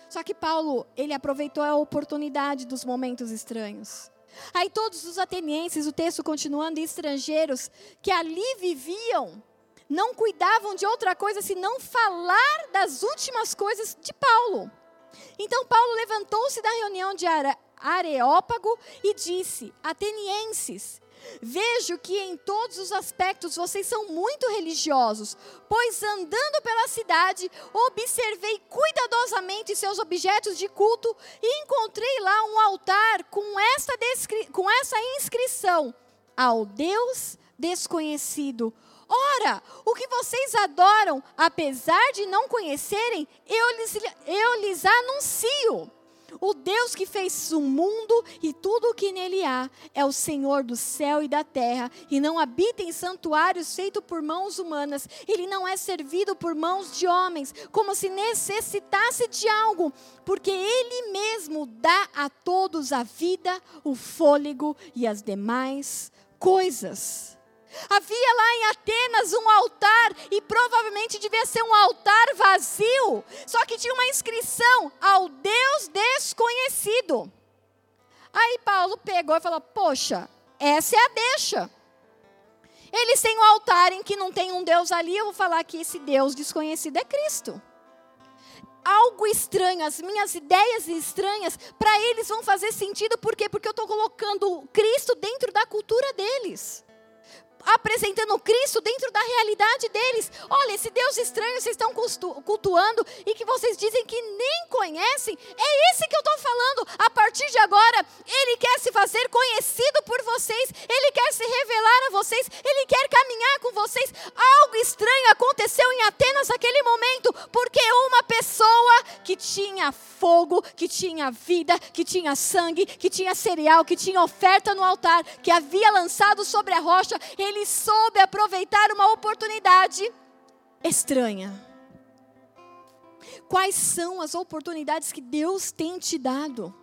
Só que Paulo, ele aproveitou a oportunidade dos momentos estranhos. Aí todos os atenienses, o texto continuando, estrangeiros que ali viviam, não cuidavam de outra coisa senão falar das últimas coisas de Paulo. Então Paulo levantou-se da reunião de Areópago e disse: Atenienses, Vejo que em todos os aspectos vocês são muito religiosos, pois andando pela cidade, observei cuidadosamente seus objetos de culto e encontrei lá um altar com essa, com essa inscrição: Ao Deus desconhecido, Ora, o que vocês adoram, apesar de não conhecerem, eu lhes, eu lhes anuncio. O Deus que fez o mundo e tudo o que nele há é o Senhor do céu e da terra e não habita em santuários feitos por mãos humanas. Ele não é servido por mãos de homens, como se necessitasse de algo, porque ele mesmo dá a todos a vida, o fôlego e as demais coisas. Havia lá em Atenas um altar e provavelmente devia ser um altar vazio, só que tinha uma inscrição ao Deus desconhecido. Aí Paulo pegou e falou: Poxa, essa é a deixa. Eles têm um altar em que não tem um Deus ali, eu vou falar que esse Deus desconhecido é Cristo. Algo estranho, as minhas ideias estranhas, para eles vão fazer sentido, por quê? Porque eu estou colocando Cristo dentro da cultura deles apresentando Cristo dentro da realidade deles. Olha, esse Deus estranho vocês estão cultuando e que vocês dizem que nem conhecem, é esse que eu estou falando. A partir de agora, Ele quer se fazer conhecido por vocês, Ele quer se revelar a vocês, Ele quer caminhar com vocês. Algo estranho aconteceu em Atenas naquele momento, porque uma pessoa que tinha fogo, que tinha vida, que tinha sangue, que tinha cereal, que tinha oferta no altar, que havia lançado sobre a rocha, ele ele soube aproveitar uma oportunidade estranha. Quais são as oportunidades que Deus tem te dado?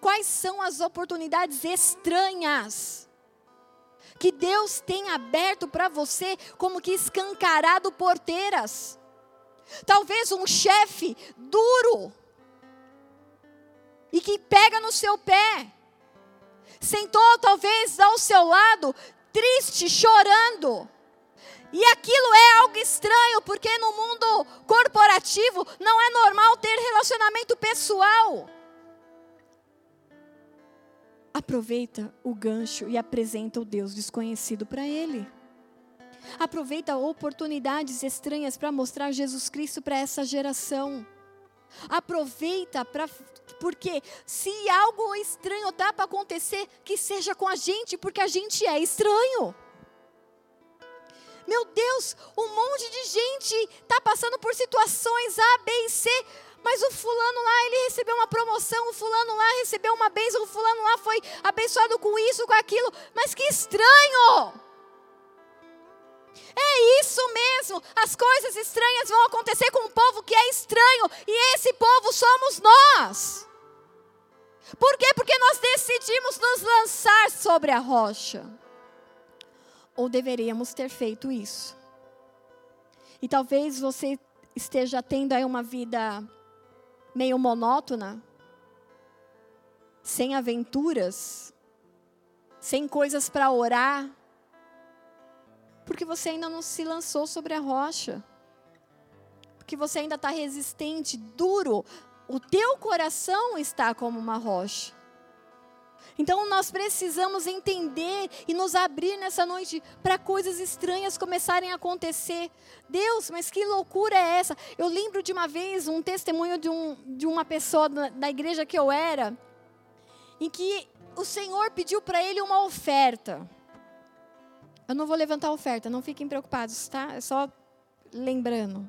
Quais são as oportunidades estranhas que Deus tem aberto para você, como que escancarado porteiras? Talvez um chefe duro e que pega no seu pé sentou talvez ao seu lado, triste, chorando. E aquilo é algo estranho, porque no mundo corporativo não é normal ter relacionamento pessoal. Aproveita o gancho e apresenta o Deus desconhecido para ele. Aproveita oportunidades estranhas para mostrar Jesus Cristo para essa geração. Aproveita para porque se algo estranho dá para acontecer, que seja com a gente, porque a gente é estranho. Meu Deus, um monte de gente está passando por situações A, B e C, mas o fulano lá, ele recebeu uma promoção, o fulano lá recebeu uma bênção, o fulano lá foi abençoado com isso, com aquilo, mas que estranho! É isso mesmo. As coisas estranhas vão acontecer com um povo que é estranho, e esse povo somos nós. Por quê? Porque nós decidimos nos lançar sobre a rocha. Ou deveríamos ter feito isso. E talvez você esteja tendo aí uma vida meio monótona, sem aventuras, sem coisas para orar, porque você ainda não se lançou sobre a rocha. Porque você ainda está resistente, duro. O teu coração está como uma rocha. Então nós precisamos entender e nos abrir nessa noite para coisas estranhas começarem a acontecer. Deus, mas que loucura é essa? Eu lembro de uma vez um testemunho de, um, de uma pessoa da, da igreja que eu era, em que o Senhor pediu para ele uma oferta. Eu não vou levantar oferta, não fiquem preocupados, tá? É só lembrando.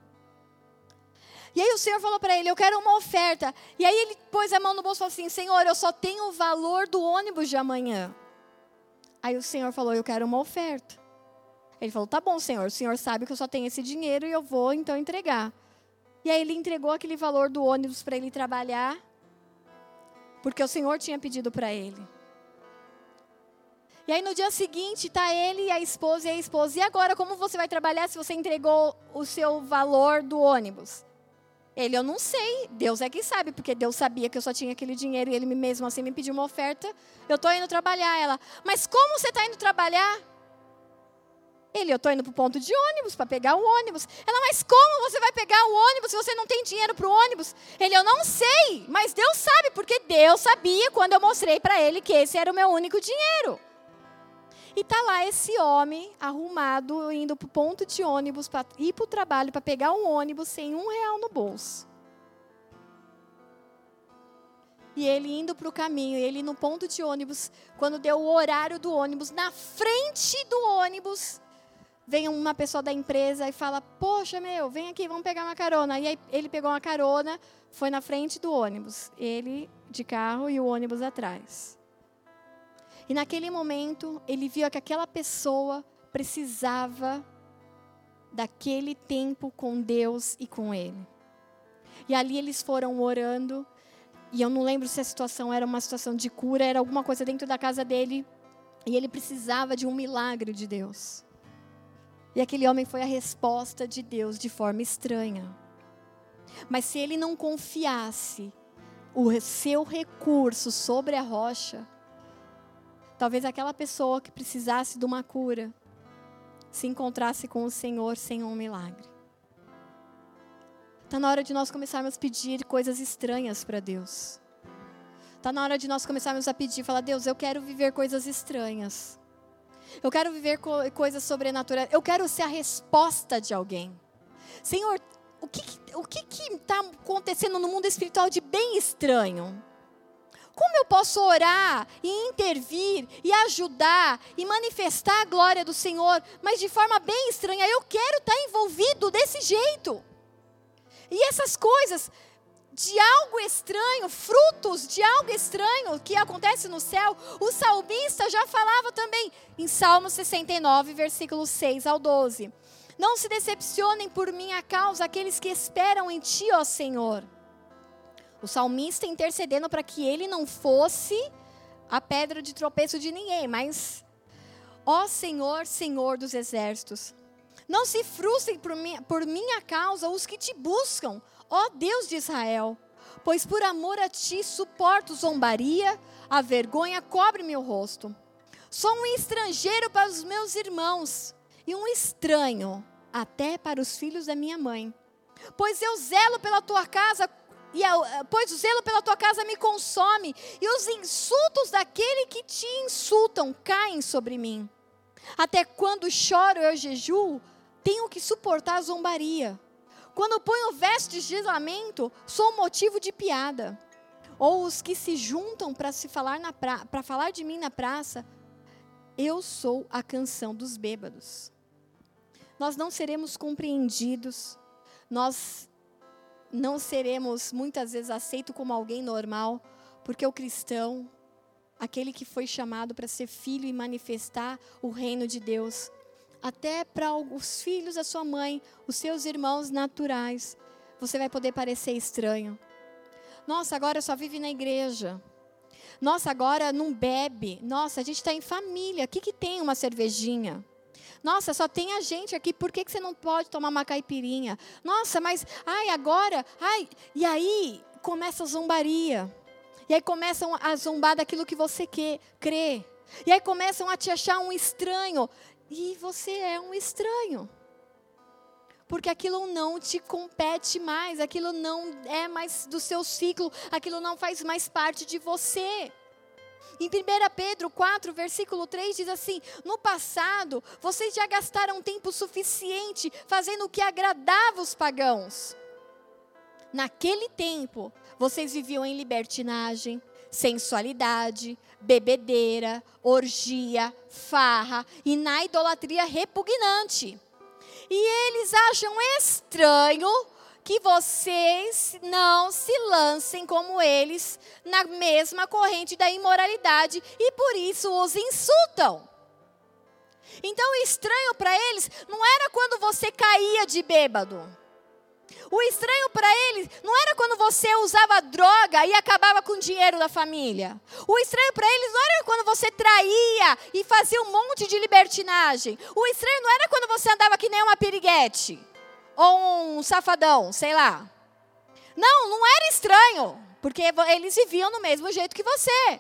E aí o Senhor falou para ele: Eu quero uma oferta. E aí ele pôs a mão no bolso e falou assim: Senhor, eu só tenho o valor do ônibus de amanhã. Aí o Senhor falou: Eu quero uma oferta. Ele falou: Tá bom, Senhor. O Senhor sabe que eu só tenho esse dinheiro e eu vou então entregar. E aí ele entregou aquele valor do ônibus para ele trabalhar, porque o Senhor tinha pedido para ele. E aí no dia seguinte está ele e a esposa e a esposa. E agora, como você vai trabalhar se você entregou o seu valor do ônibus? Ele, eu não sei. Deus é que sabe, porque Deus sabia que eu só tinha aquele dinheiro e ele mesmo assim me pediu uma oferta. Eu estou indo trabalhar. Ela, mas como você está indo trabalhar? Ele, eu estou indo para o ponto de ônibus para pegar o ônibus. Ela, mas como você vai pegar o ônibus se você não tem dinheiro para o ônibus? Ele, eu não sei, mas Deus sabe, porque Deus sabia quando eu mostrei para ele que esse era o meu único dinheiro. E tá lá esse homem arrumado, indo para o ponto de ônibus, para ir para o trabalho, para pegar um ônibus sem um real no bolso. E ele indo para o caminho, ele no ponto de ônibus, quando deu o horário do ônibus, na frente do ônibus, vem uma pessoa da empresa e fala: Poxa, meu, vem aqui, vamos pegar uma carona. E aí ele pegou uma carona, foi na frente do ônibus, ele de carro e o ônibus atrás. E naquele momento, ele viu que aquela pessoa precisava daquele tempo com Deus e com ele. E ali eles foram orando, e eu não lembro se a situação era uma situação de cura, era alguma coisa dentro da casa dele. E ele precisava de um milagre de Deus. E aquele homem foi a resposta de Deus de forma estranha. Mas se ele não confiasse o seu recurso sobre a rocha, talvez aquela pessoa que precisasse de uma cura se encontrasse com o Senhor sem um milagre. Está na hora de nós começarmos a pedir coisas estranhas para Deus. Está na hora de nós começarmos a pedir, falar, Deus, eu quero viver coisas estranhas. Eu quero viver co coisas sobrenaturais. Eu quero ser a resposta de alguém. Senhor, o que o que está acontecendo no mundo espiritual de bem estranho? Como eu posso orar e intervir e ajudar e manifestar a glória do Senhor, mas de forma bem estranha? Eu quero estar envolvido desse jeito. E essas coisas de algo estranho, frutos de algo estranho que acontece no céu, o salmista já falava também em Salmo 69, versículos 6 ao 12. Não se decepcionem por minha causa aqueles que esperam em ti, ó Senhor. O salmista intercedendo para que ele não fosse a pedra de tropeço de ninguém, mas, ó Senhor, Senhor dos exércitos, não se frustrem por minha, por minha causa os que te buscam, ó Deus de Israel, pois por amor a ti suporto zombaria, a vergonha cobre meu rosto. Sou um estrangeiro para os meus irmãos e um estranho até para os filhos da minha mãe. Pois eu zelo pela tua casa e pois o zelo pela tua casa me consome, e os insultos daquele que te insultam caem sobre mim. Até quando choro eu jejuo, tenho que suportar a zombaria. Quando ponho vestes de lamento, sou motivo de piada. Ou os que se juntam para se falar para falar de mim na praça, eu sou a canção dos bêbados. Nós não seremos compreendidos, nós não seremos muitas vezes aceitos como alguém normal, porque o cristão, aquele que foi chamado para ser filho e manifestar o reino de Deus, até para os filhos da sua mãe, os seus irmãos naturais, você vai poder parecer estranho. Nossa, agora só vive na igreja. Nossa, agora não bebe. Nossa, a gente está em família. O que, que tem uma cervejinha? Nossa, só tem a gente aqui, por que, que você não pode tomar uma caipirinha? Nossa, mas, ai, agora, ai. E aí começa a zombaria. E aí começam a zombar daquilo que você quer, crê. E aí começam a te achar um estranho. E você é um estranho. Porque aquilo não te compete mais, aquilo não é mais do seu ciclo, aquilo não faz mais parte de você. Em 1 Pedro 4, versículo 3 diz assim: No passado, vocês já gastaram tempo suficiente fazendo o que agradava os pagãos. Naquele tempo, vocês viviam em libertinagem, sensualidade, bebedeira, orgia, farra e na idolatria repugnante. E eles acham estranho que vocês não se lancem como eles na mesma corrente da imoralidade e por isso os insultam. Então, o estranho para eles não era quando você caía de bêbado. O estranho para eles não era quando você usava droga e acabava com o dinheiro da família. O estranho para eles não era quando você traía e fazia um monte de libertinagem. O estranho não era quando você andava que nem uma piriguete ou um safadão, sei lá. Não, não era estranho, porque eles viviam no mesmo jeito que você.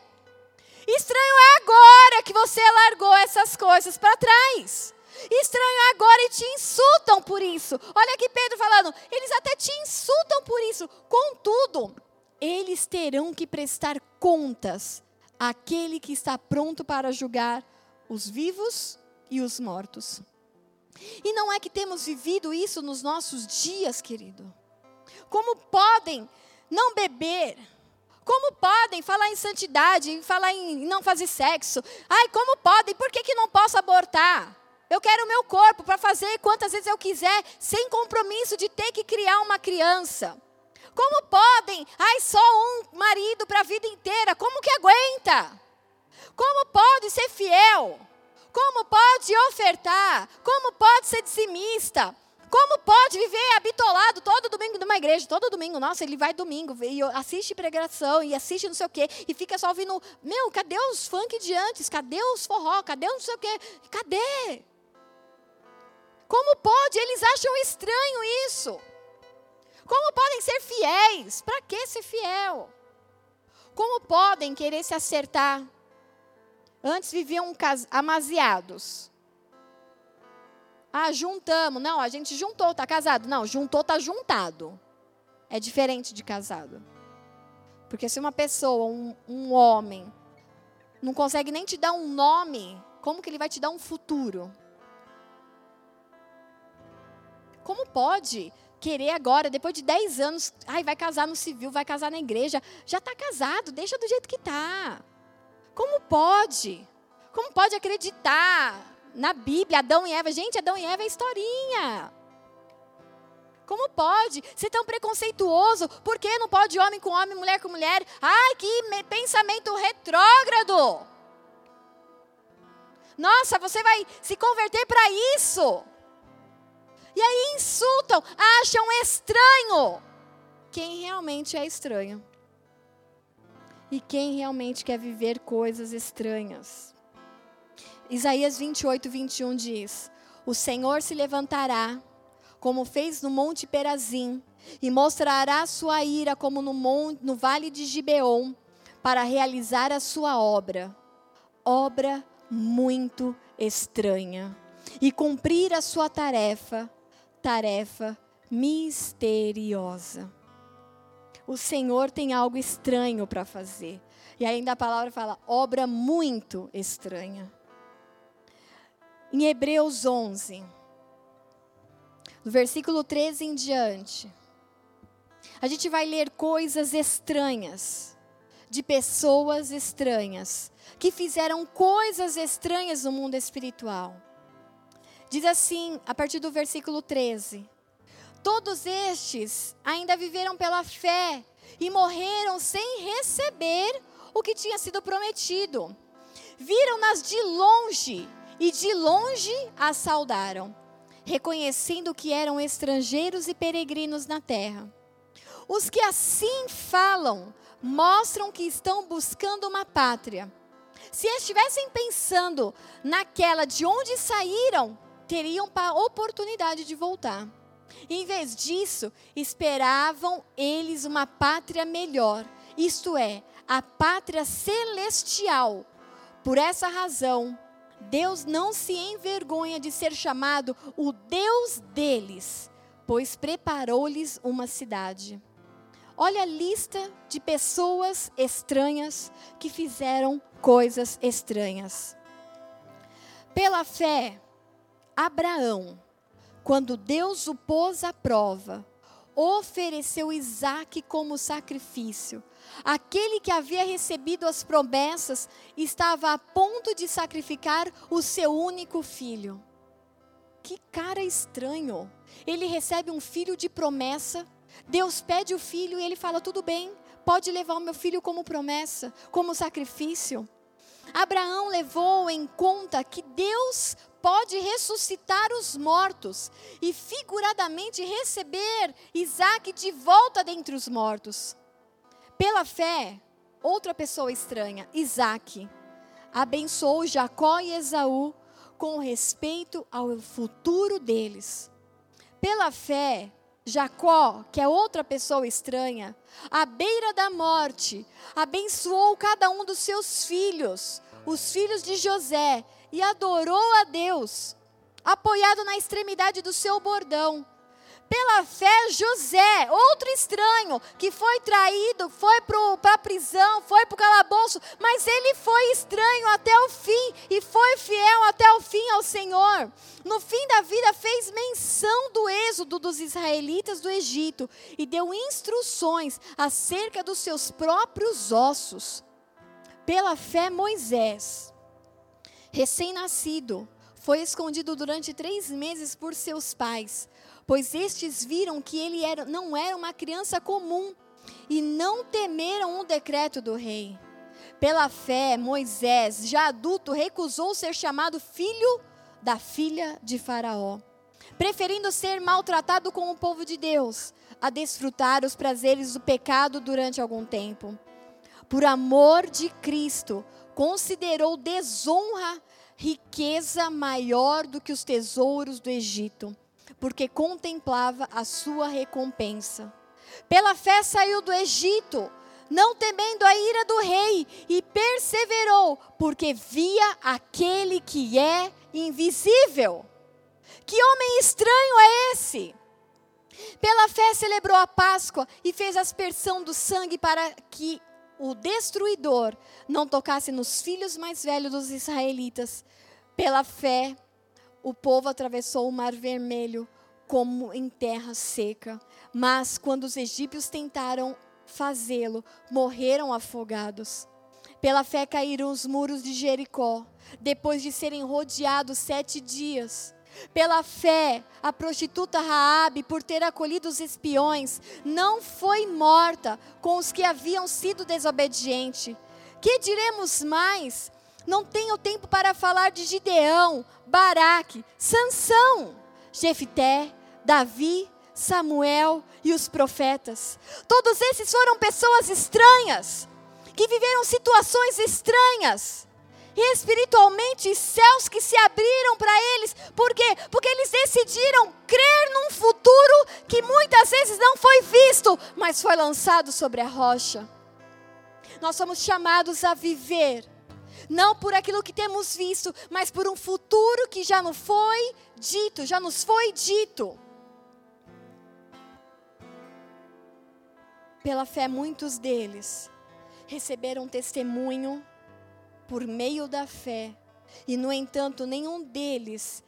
Estranho é agora que você largou essas coisas para trás. Estranho é agora e te insultam por isso. Olha aqui Pedro falando, eles até te insultam por isso. Contudo, eles terão que prestar contas àquele que está pronto para julgar os vivos e os mortos. E não é que temos vivido isso nos nossos dias, querido. Como podem não beber? Como podem falar em santidade, falar em não fazer sexo? Ai, como podem? Por que, que não posso abortar? Eu quero o meu corpo para fazer quantas vezes eu quiser, sem compromisso de ter que criar uma criança. Como podem? Ai, só um marido para a vida inteira. Como que aguenta? Como pode ser fiel? Como pode ofertar? Como pode ser dizimista? Como pode viver habitolado todo domingo numa igreja? Todo domingo, nossa, ele vai domingo e assiste pregação e assiste não sei o quê e fica só ouvindo, meu, cadê os funk de antes? Cadê os forró? Cadê não sei o quê? Cadê? Como pode? Eles acham estranho isso. Como podem ser fiéis? Para que ser fiel? Como podem querer se acertar? Antes viviam amaziados. Ah, juntamos. Não, a gente juntou, tá casado. Não, juntou, tá juntado. É diferente de casado. Porque se uma pessoa, um, um homem, não consegue nem te dar um nome, como que ele vai te dar um futuro? Como pode querer agora, depois de 10 anos, ai, vai casar no civil, vai casar na igreja? Já está casado, deixa do jeito que está. Como pode? Como pode acreditar na Bíblia, Adão e Eva. Gente, Adão e Eva é historinha. Como pode ser tão preconceituoso? Por que não pode homem com homem, mulher com mulher? Ai, que pensamento retrógrado! Nossa, você vai se converter para isso. E aí insultam, acham estranho quem realmente é estranho. E quem realmente quer viver coisas estranhas. Isaías 28, 21 diz: O Senhor se levantará, como fez no Monte Perazim, e mostrará sua ira como no, monte, no vale de Gibeon, para realizar a sua obra. Obra muito estranha. E cumprir a sua tarefa, tarefa misteriosa. O Senhor tem algo estranho para fazer. E ainda a palavra fala, obra muito estranha em Hebreus 11, no versículo 13 em diante, a gente vai ler coisas estranhas, de pessoas estranhas, que fizeram coisas estranhas no mundo espiritual. Diz assim, a partir do versículo 13: Todos estes ainda viveram pela fé e morreram sem receber o que tinha sido prometido. Viram-nas de longe e de longe a saudaram, reconhecendo que eram estrangeiros e peregrinos na terra. Os que assim falam mostram que estão buscando uma pátria. Se estivessem pensando naquela de onde saíram, teriam a oportunidade de voltar. Em vez disso, esperavam eles uma pátria melhor, isto é, a pátria celestial. Por essa razão, Deus não se envergonha de ser chamado o Deus deles, pois preparou-lhes uma cidade. Olha a lista de pessoas estranhas que fizeram coisas estranhas. Pela fé, Abraão, quando Deus o pôs à prova, ofereceu Isaac como sacrifício. Aquele que havia recebido as promessas estava a ponto de sacrificar o seu único filho. Que cara estranho. Ele recebe um filho de promessa. Deus pede o filho e ele fala: tudo bem, pode levar o meu filho como promessa, como sacrifício. Abraão levou em conta que Deus pode ressuscitar os mortos e figuradamente receber Isaac de volta dentre os mortos. Pela fé, outra pessoa estranha, Isaac, abençoou Jacó e Esaú com respeito ao futuro deles. Pela fé, Jacó, que é outra pessoa estranha, à beira da morte, abençoou cada um dos seus filhos, os filhos de José, e adorou a Deus, apoiado na extremidade do seu bordão. Pela fé, José, outro estranho, que foi traído, foi para a prisão, foi para o calabouço, mas ele foi estranho até o fim e foi fiel até o fim ao Senhor. No fim da vida, fez menção do êxodo dos israelitas do Egito e deu instruções acerca dos seus próprios ossos. Pela fé, Moisés, recém-nascido, foi escondido durante três meses por seus pais pois estes viram que ele era, não era uma criança comum e não temeram o decreto do rei. Pela fé, Moisés, já adulto, recusou ser chamado filho da filha de Faraó. preferindo ser maltratado com o povo de Deus, a desfrutar os prazeres do pecado durante algum tempo. Por amor de Cristo, considerou desonra riqueza maior do que os tesouros do Egito, porque contemplava a sua recompensa. Pela fé saiu do Egito, não temendo a ira do rei, e perseverou, porque via aquele que é invisível. Que homem estranho é esse? Pela fé celebrou a Páscoa e fez aspersão do sangue para que o destruidor não tocasse nos filhos mais velhos dos israelitas. Pela fé, o povo atravessou o Mar Vermelho como em terra seca. Mas quando os egípcios tentaram fazê-lo, morreram afogados. Pela fé caíram os muros de Jericó, depois de serem rodeados sete dias. Pela fé, a prostituta Raabe, por ter acolhido os espiões, não foi morta com os que haviam sido desobedientes. Que diremos mais? Não tenho tempo para falar de Gideão, Baraque, Sansão, Jefité, Davi, Samuel e os profetas. Todos esses foram pessoas estranhas, que viveram situações estranhas espiritualmente céus que se abriram para eles. Por quê? Porque eles decidiram crer num futuro que muitas vezes não foi visto, mas foi lançado sobre a rocha. Nós somos chamados a viver não por aquilo que temos visto, mas por um futuro que já nos foi dito, já nos foi dito. Pela fé, muitos deles receberam testemunho por meio da fé, e no entanto, nenhum deles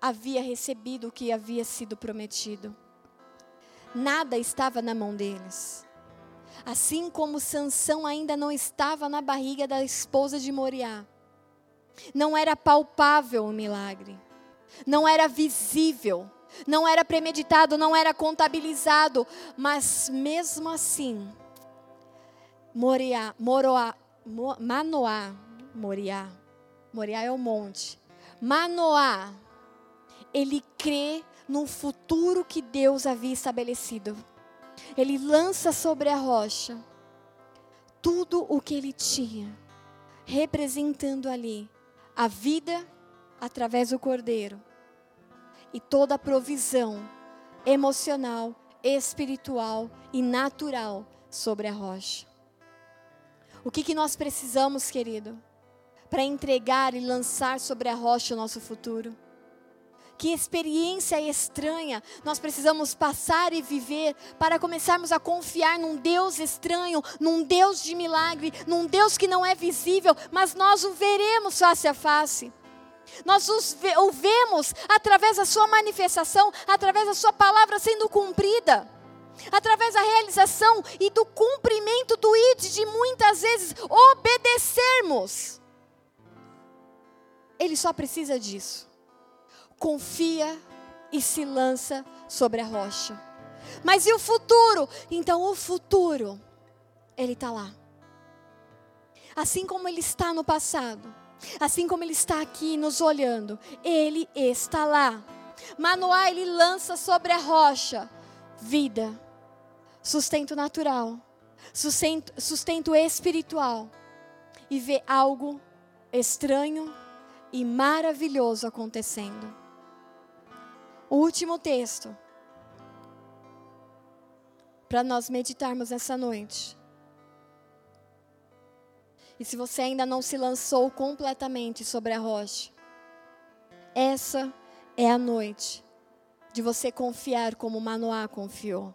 havia recebido o que havia sido prometido. Nada estava na mão deles. Assim como Sansão ainda não estava na barriga da esposa de Moriá. Não era palpável o milagre. Não era visível. Não era premeditado, não era contabilizado, mas mesmo assim, Moriá, Moroá, Manoá, Moriá. Moriá é o monte. Manoá, ele crê no futuro que Deus havia estabelecido. Ele lança sobre a rocha tudo o que ele tinha, representando ali a vida através do cordeiro e toda a provisão emocional, espiritual e natural sobre a rocha. O que, que nós precisamos, querido? Para entregar e lançar sobre a rocha o nosso futuro. Que experiência estranha nós precisamos passar e viver para começarmos a confiar num Deus estranho, num Deus de milagre, num Deus que não é visível, mas nós o veremos face a face. Nós o vemos através da sua manifestação, através da sua palavra sendo cumprida através da realização e do cumprimento do ID de muitas vezes obedecermos. Ele só precisa disso. Confia e se lança sobre a rocha. Mas e o futuro? Então, o futuro, ele está lá. Assim como ele está no passado, assim como ele está aqui nos olhando, ele está lá. Manoá, ele lança sobre a rocha vida, sustento natural, sustento, sustento espiritual e vê algo estranho e maravilhoso acontecendo. O último texto para nós meditarmos essa noite. E se você ainda não se lançou completamente sobre a rocha, essa é a noite de você confiar como Manoá confiou.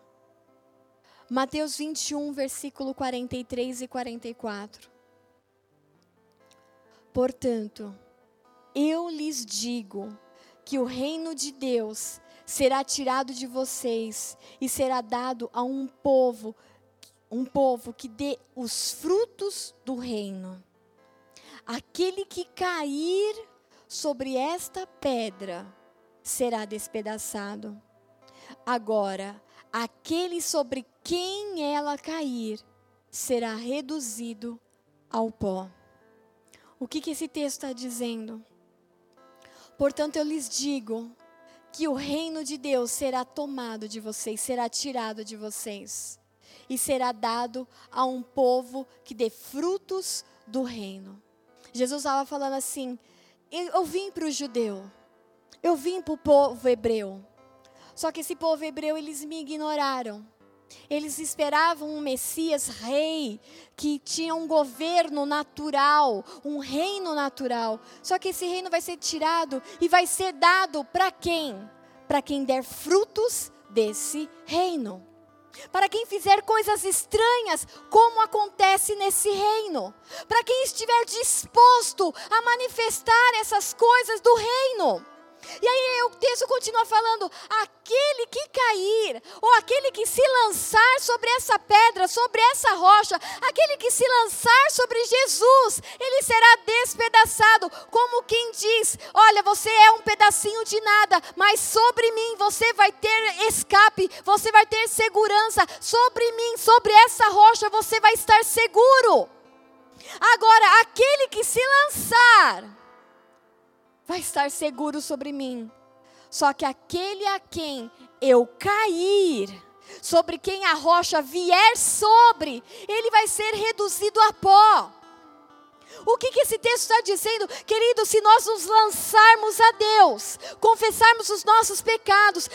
Mateus 21, versículo 43 e 44. Portanto, eu lhes digo que o reino de Deus será tirado de vocês e será dado a um povo, um povo que dê os frutos do reino. Aquele que cair sobre esta pedra será despedaçado. Agora, aquele sobre quem ela cair será reduzido ao pó. O que, que esse texto está dizendo? Portanto, eu lhes digo que o reino de Deus será tomado de vocês, será tirado de vocês e será dado a um povo que dê frutos do reino. Jesus estava falando assim: eu vim para o judeu, eu vim para o povo hebreu. Só que esse povo hebreu, eles me ignoraram. Eles esperavam um Messias rei, que tinha um governo natural, um reino natural. Só que esse reino vai ser tirado e vai ser dado para quem? Para quem der frutos desse reino para quem fizer coisas estranhas, como acontece nesse reino, para quem estiver disposto a manifestar essas coisas do reino. E aí o texto continua falando: aquele que cair, ou aquele que se lançar sobre essa pedra, sobre essa rocha, aquele que se lançar sobre Jesus, ele será despedaçado, como quem diz: Olha, você é um pedacinho de nada, mas sobre mim você vai ter escape, você vai ter segurança, sobre mim, sobre essa rocha você vai estar seguro. Agora, aquele que se lançar, vai estar seguro sobre mim. Só que aquele a quem eu cair, sobre quem a rocha vier sobre, ele vai ser reduzido a pó. O que, que esse texto está dizendo? Querido, se nós nos lançarmos a Deus, confessarmos os nossos pecados,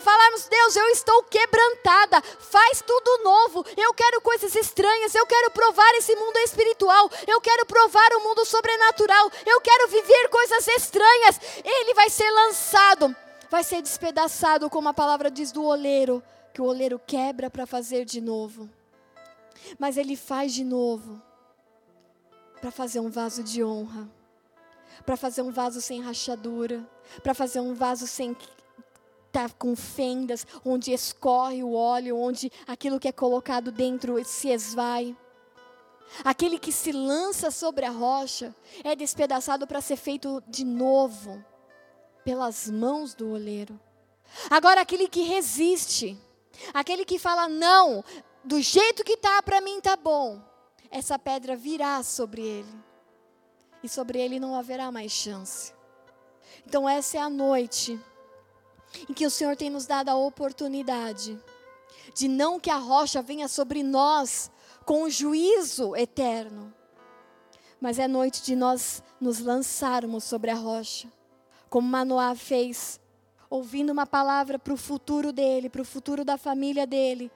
falarmos, Deus, eu estou quebrantada, faz tudo novo, eu quero coisas estranhas, eu quero provar esse mundo espiritual, eu quero provar o mundo sobrenatural, eu quero viver coisas estranhas, ele vai ser lançado, vai ser despedaçado, como a palavra diz do oleiro, que o oleiro quebra para fazer de novo, mas ele faz de novo para fazer um vaso de honra, para fazer um vaso sem rachadura, para fazer um vaso sem tá com fendas, onde escorre o óleo, onde aquilo que é colocado dentro se esvai. Aquele que se lança sobre a rocha é despedaçado para ser feito de novo pelas mãos do oleiro. Agora aquele que resiste, aquele que fala não, do jeito que tá para mim tá bom essa pedra virá sobre ele. E sobre ele não haverá mais chance. Então, essa é a noite em que o Senhor tem nos dado a oportunidade de não que a rocha venha sobre nós com o juízo eterno, mas é noite de nós nos lançarmos sobre a rocha, como Manoá fez, ouvindo uma palavra para o futuro dele, para o futuro da família dele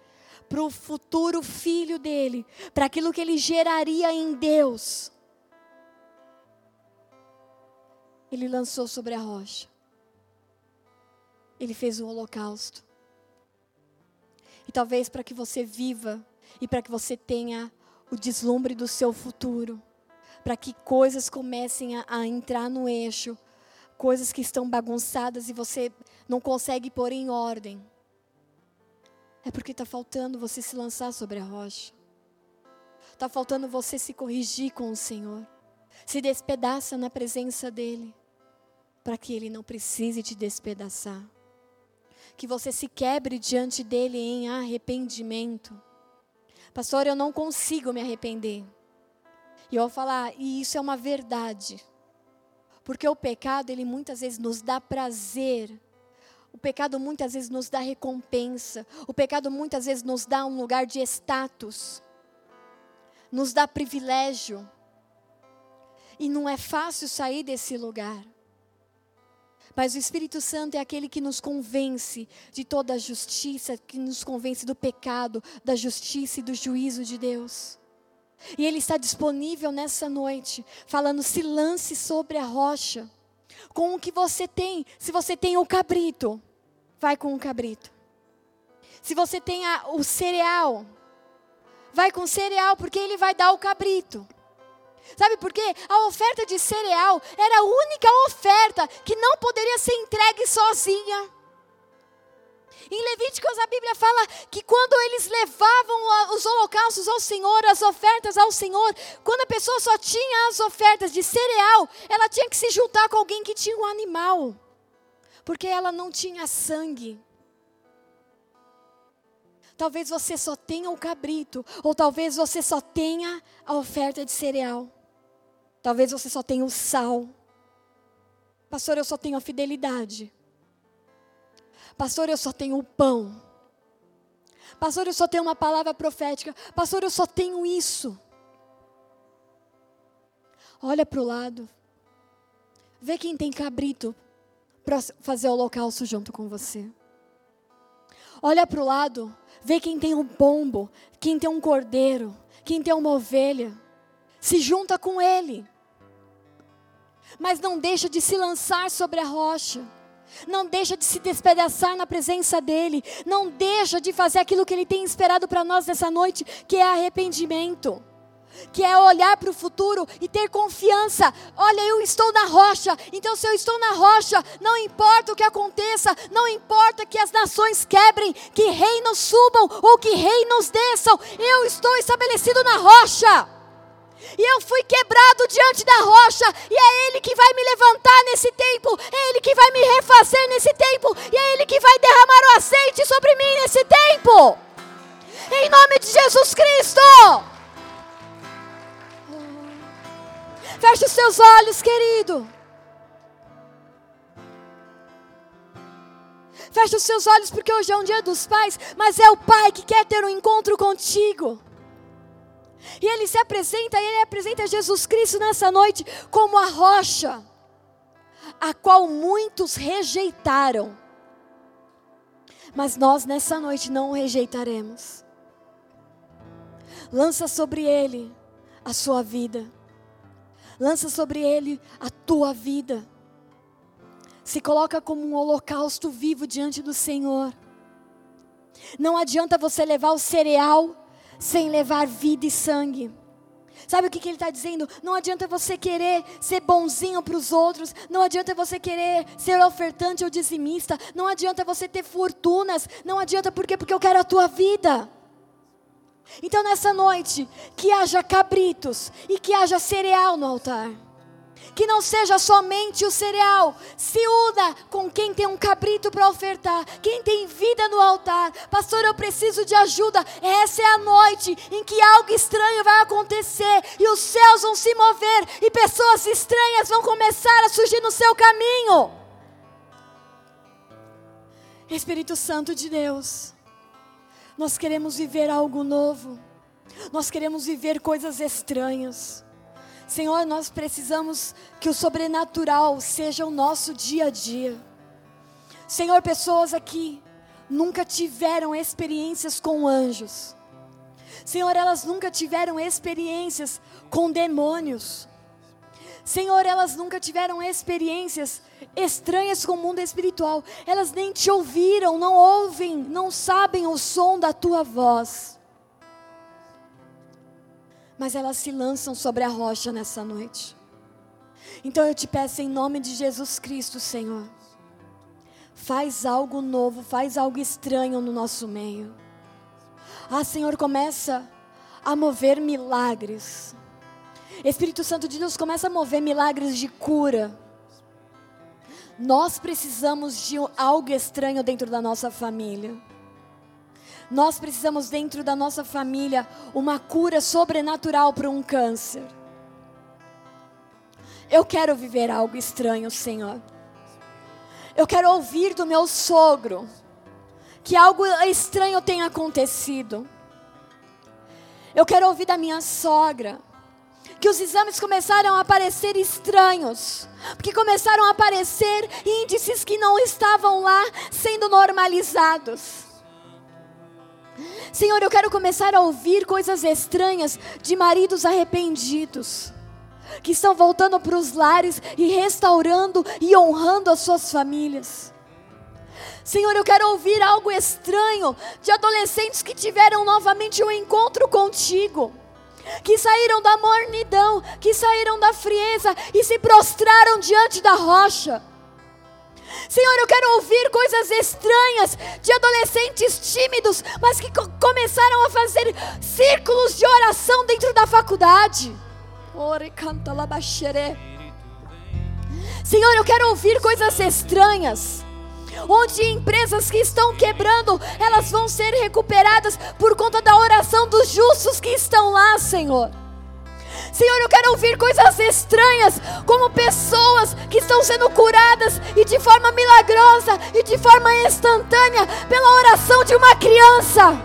para o futuro filho dele, para aquilo que ele geraria em Deus. Ele lançou sobre a rocha. Ele fez um holocausto. E talvez para que você viva e para que você tenha o deslumbre do seu futuro, para que coisas comecem a, a, entrar no eixo, coisas que estão bagunçadas e você não consegue pôr em ordem. É porque está faltando você se lançar sobre a rocha. Está faltando você se corrigir com o Senhor. Se despedaça na presença dEle. Para que Ele não precise te despedaçar. Que você se quebre diante dEle em arrependimento. Pastor, eu não consigo me arrepender. E eu vou falar, e isso é uma verdade. Porque o pecado, ele muitas vezes nos dá prazer o pecado muitas vezes nos dá recompensa. O pecado muitas vezes nos dá um lugar de status. Nos dá privilégio. E não é fácil sair desse lugar. Mas o Espírito Santo é aquele que nos convence de toda a justiça, que nos convence do pecado, da justiça e do juízo de Deus. E Ele está disponível nessa noite, falando: se lance sobre a rocha, com o que você tem. Se você tem o cabrito, vai com o cabrito. Se você tem a, o cereal, vai com o cereal, porque ele vai dar o cabrito. Sabe por quê? A oferta de cereal era a única oferta que não poderia ser entregue sozinha. Em Levíticos a Bíblia fala que quando eles levavam os holocaustos ao Senhor, as ofertas ao Senhor, quando a pessoa só tinha as ofertas de cereal, ela tinha que se juntar com alguém que tinha um animal porque ela não tinha sangue. Talvez você só tenha o cabrito, ou talvez você só tenha a oferta de cereal. Talvez você só tenha o sal. Pastor, eu só tenho a fidelidade. Pastor, eu só tenho o pão. Pastor, eu só tenho uma palavra profética. Pastor, eu só tenho isso. Olha para o lado. Vê quem tem cabrito para fazer o holocausto junto com você. Olha para o lado. Vê quem tem um pombo, quem tem um cordeiro, quem tem uma ovelha. Se junta com ele. Mas não deixa de se lançar sobre a rocha. Não deixa de se despedaçar na presença dele. Não deixa de fazer aquilo que ele tem esperado para nós nessa noite, que é arrependimento. Que é olhar para o futuro e ter confiança. Olha, eu estou na rocha, então se eu estou na rocha, não importa o que aconteça, não importa que as nações quebrem, que reinos subam ou que reinos desçam, eu estou estabelecido na rocha. E eu fui quebrado diante da rocha, e é Ele que vai me levantar nesse tempo, é Ele que vai me refazer nesse tempo, e é Ele que vai derramar o azeite sobre mim nesse tempo. Em nome de Jesus Cristo. Feche os seus olhos, querido. Feche os seus olhos, porque hoje é um dia dos pais, mas é o Pai que quer ter um encontro contigo. E ele se apresenta, ele apresenta Jesus Cristo nessa noite como a rocha, a qual muitos rejeitaram. Mas nós nessa noite não o rejeitaremos. Lança sobre ele a sua vida. Lança sobre ele a tua vida. Se coloca como um holocausto vivo diante do Senhor. Não adianta você levar o cereal sem levar vida e sangue. Sabe o que, que ele está dizendo? Não adianta você querer ser bonzinho para os outros, não adianta você querer ser ofertante ou dizimista, não adianta você ter fortunas, não adianta por quê? Porque eu quero a tua vida. Então nessa noite, que haja cabritos e que haja cereal no altar que não seja somente o cereal, se una com quem tem um cabrito para ofertar, quem tem vida no altar. Pastor, eu preciso de ajuda. Essa é a noite em que algo estranho vai acontecer e os céus vão se mover e pessoas estranhas vão começar a surgir no seu caminho. Espírito Santo de Deus, nós queremos viver algo novo, nós queremos viver coisas estranhas. Senhor, nós precisamos que o sobrenatural seja o nosso dia a dia. Senhor, pessoas aqui nunca tiveram experiências com anjos. Senhor, elas nunca tiveram experiências com demônios. Senhor, elas nunca tiveram experiências estranhas com o mundo espiritual. Elas nem te ouviram, não ouvem, não sabem o som da tua voz mas elas se lançam sobre a rocha nessa noite. Então eu te peço em nome de Jesus Cristo, Senhor, faz algo novo, faz algo estranho no nosso meio. Ah, Senhor, começa a mover milagres. Espírito Santo de Deus começa a mover milagres de cura. Nós precisamos de algo estranho dentro da nossa família. Nós precisamos, dentro da nossa família, uma cura sobrenatural para um câncer. Eu quero viver algo estranho, Senhor. Eu quero ouvir do meu sogro que algo estranho tenha acontecido. Eu quero ouvir da minha sogra que os exames começaram a aparecer estranhos, porque começaram a aparecer índices que não estavam lá sendo normalizados. Senhor, eu quero começar a ouvir coisas estranhas de maridos arrependidos, que estão voltando para os lares e restaurando e honrando as suas famílias. Senhor, eu quero ouvir algo estranho de adolescentes que tiveram novamente um encontro contigo, que saíram da mornidão, que saíram da frieza e se prostraram diante da rocha. Senhor, eu quero ouvir coisas estranhas de adolescentes tímidos, mas que co começaram a fazer círculos de oração dentro da faculdade. Senhor, eu quero ouvir coisas estranhas. Onde empresas que estão quebrando, elas vão ser recuperadas por conta da oração dos justos que estão lá, Senhor. Senhor, eu quero ouvir coisas estranhas, como pessoas que estão sendo curadas e de forma milagrosa e de forma instantânea pela oração de uma criança.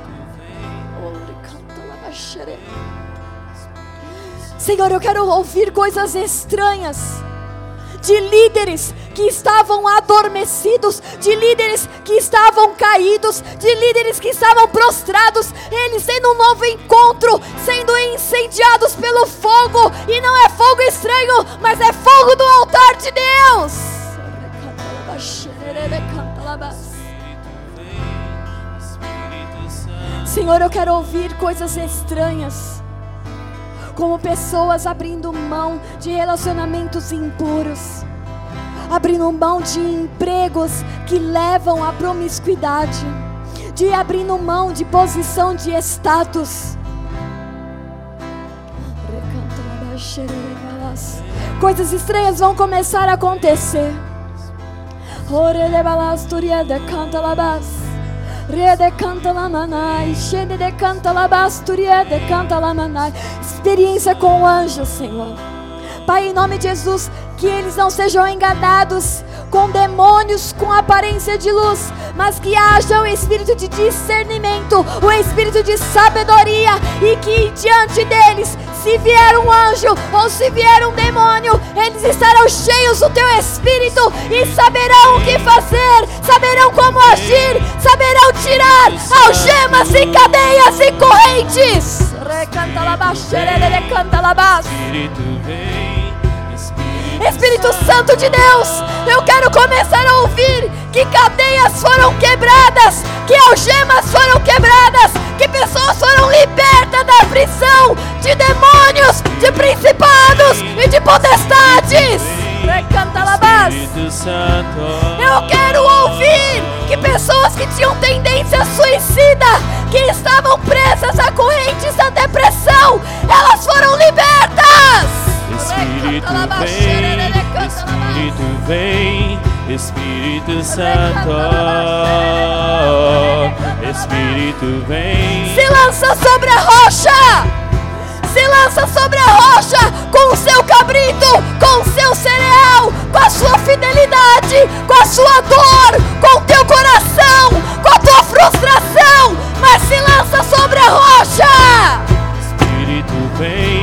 Senhor, eu quero ouvir coisas estranhas de líderes que estavam adormecidos, de líderes que estavam caídos, de líderes que estavam prostrados, eles tendo um novo encontro, sendo incendiados pelo fogo, e não é fogo estranho, mas é fogo do altar de Deus. Senhor, eu quero ouvir coisas estranhas como pessoas abrindo mão de relacionamentos impuros, abrindo mão de empregos que levam à promiscuidade, de abrindo mão de posição de status. Coisas estranhas vão começar a acontecer. Ore de balasturia de canta labas. Rede canta la manai, xene de canta la basturia de canta la manai. Experiência com o anjo, Senhor. Pai, em nome de Jesus, que eles não sejam enganados com demônios com aparência de luz, mas que haja o espírito de discernimento, o espírito de sabedoria e que diante deles se vier um anjo ou se vier um demônio, eles estarão cheios do teu espírito e saberão o que fazer, saberão como agir, saberão tirar algemas e cadeias e correntes. Recanta Espírito vem. Espírito Santo de Deus, eu quero começar a ouvir que cadeias foram quebradas, que algemas foram quebradas, que pessoas foram libertas da prisão de demônios, de principados e de potestades. Eu quero ouvir que pessoas que tinham tendência suicida, que estavam presas a correntes da depressão, elas foram libertas. Espírito vem, Espírito vem, Espírito Santo, Espírito vem. Se lança sobre a rocha, se lança sobre a rocha com o seu cabrito, com o seu cereal, com a sua fidelidade, com a sua dor, com o teu coração, com a tua frustração, mas se lança sobre a rocha. Espírito vem.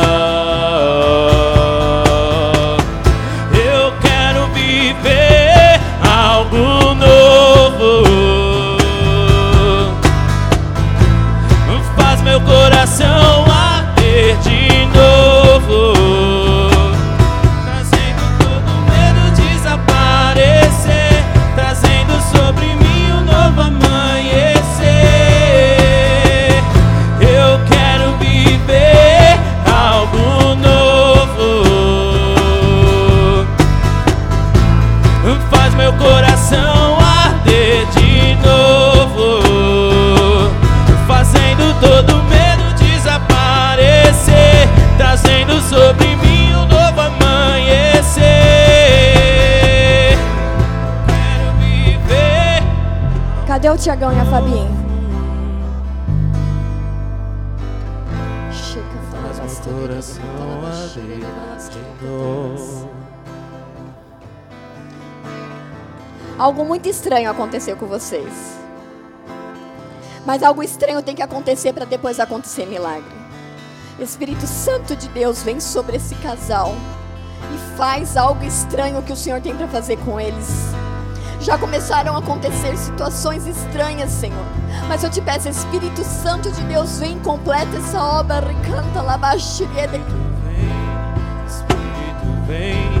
Tiagão e a Fabinho? Algo muito estranho aconteceu com vocês. Mas algo estranho tem que acontecer para depois acontecer milagre. Espírito Santo de Deus vem sobre esse casal e faz algo estranho que o Senhor tem para fazer com eles. Já começaram a acontecer situações estranhas, Senhor. Mas eu te peço, Espírito Santo de Deus, vem completa essa obra. Recanta lá baixo. Vem. Espírito vem,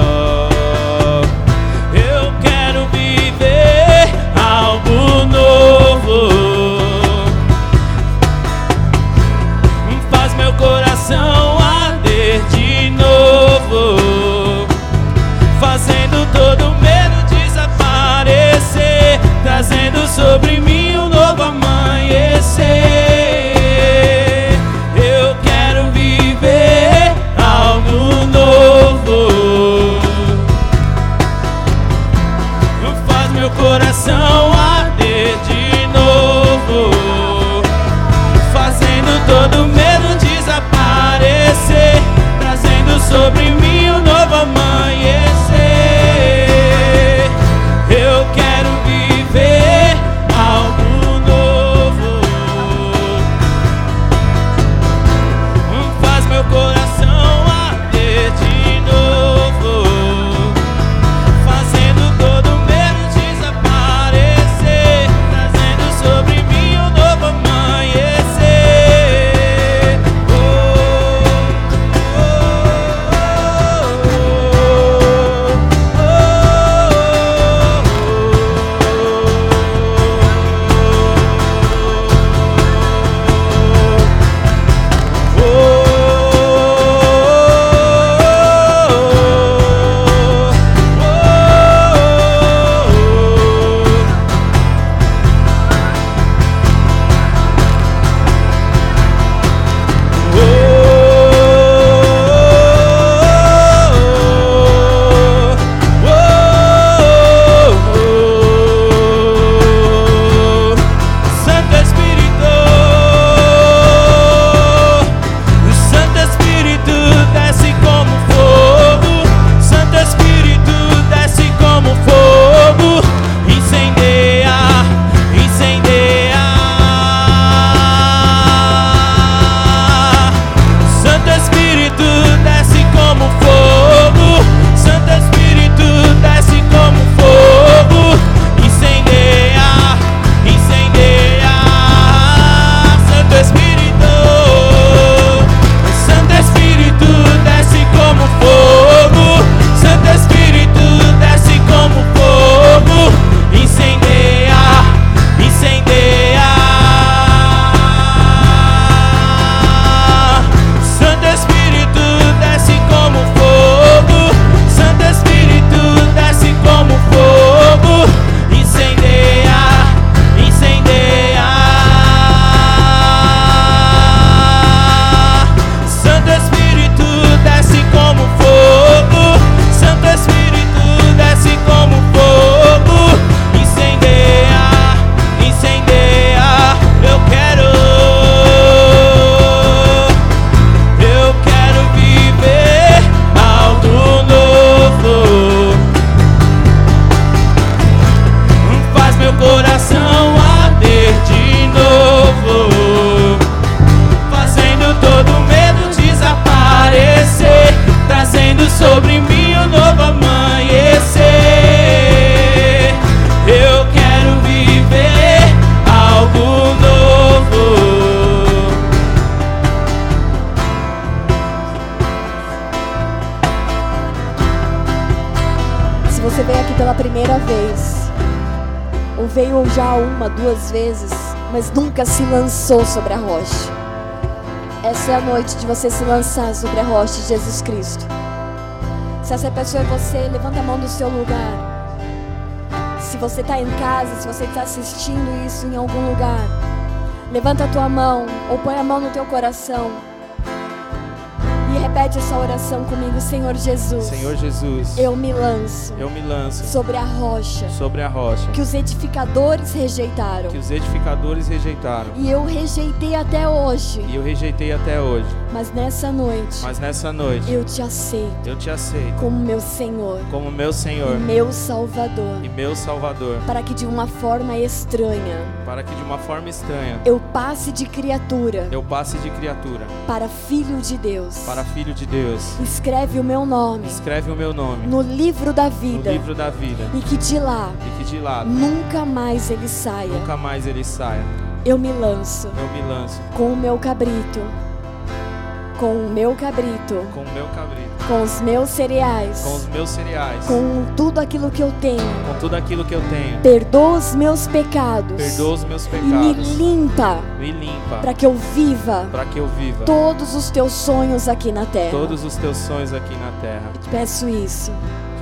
Primeira vez, ou veio já uma, duas vezes, mas nunca se lançou sobre a rocha, essa é a noite de você se lançar sobre a rocha de Jesus Cristo. Se essa pessoa é você, levanta a mão do seu lugar. Se você está em casa, se você está assistindo isso em algum lugar, levanta a tua mão ou põe a mão no teu coração e repete essa oração comigo, Senhor Jesus. Senhor Jesus, Eu me lanço eu me lanço sobre a rocha sobre a rocha que os edificadores rejeitaram. que os edificadores rejeitaram. E eu rejeitei até hoje. E eu rejeitei até hoje. Mas nessa noite Mas nessa noite eu te aceito eu te aceito como meu Senhor como meu Senhor meu Salvador. e meu Salvador, Para que de uma forma estranha para que de uma forma estranha eu passe de criatura eu passe de criatura para filho de Deus. para para filho de Deus. Escreve o meu nome Escreve o meu nome no livro da no vida livro da vida e que de lá e que de lá nunca mais ele saia. nunca mais ele saia. Eu me lanço Eu me lanço com o meu cabrito, com o meu cabrito, com o meu cabrito, com os meus cereais, com os meus cereais, com tudo aquilo que eu tenho. com tudo aquilo que eu tenho. Perdoa os meus pecados Perdoa os meus e me pecados. limpa Me limpa para que eu viva para que eu viva todos os teus sonhos aqui na terra. todos os teus sonhos aqui na terra. Te peço isso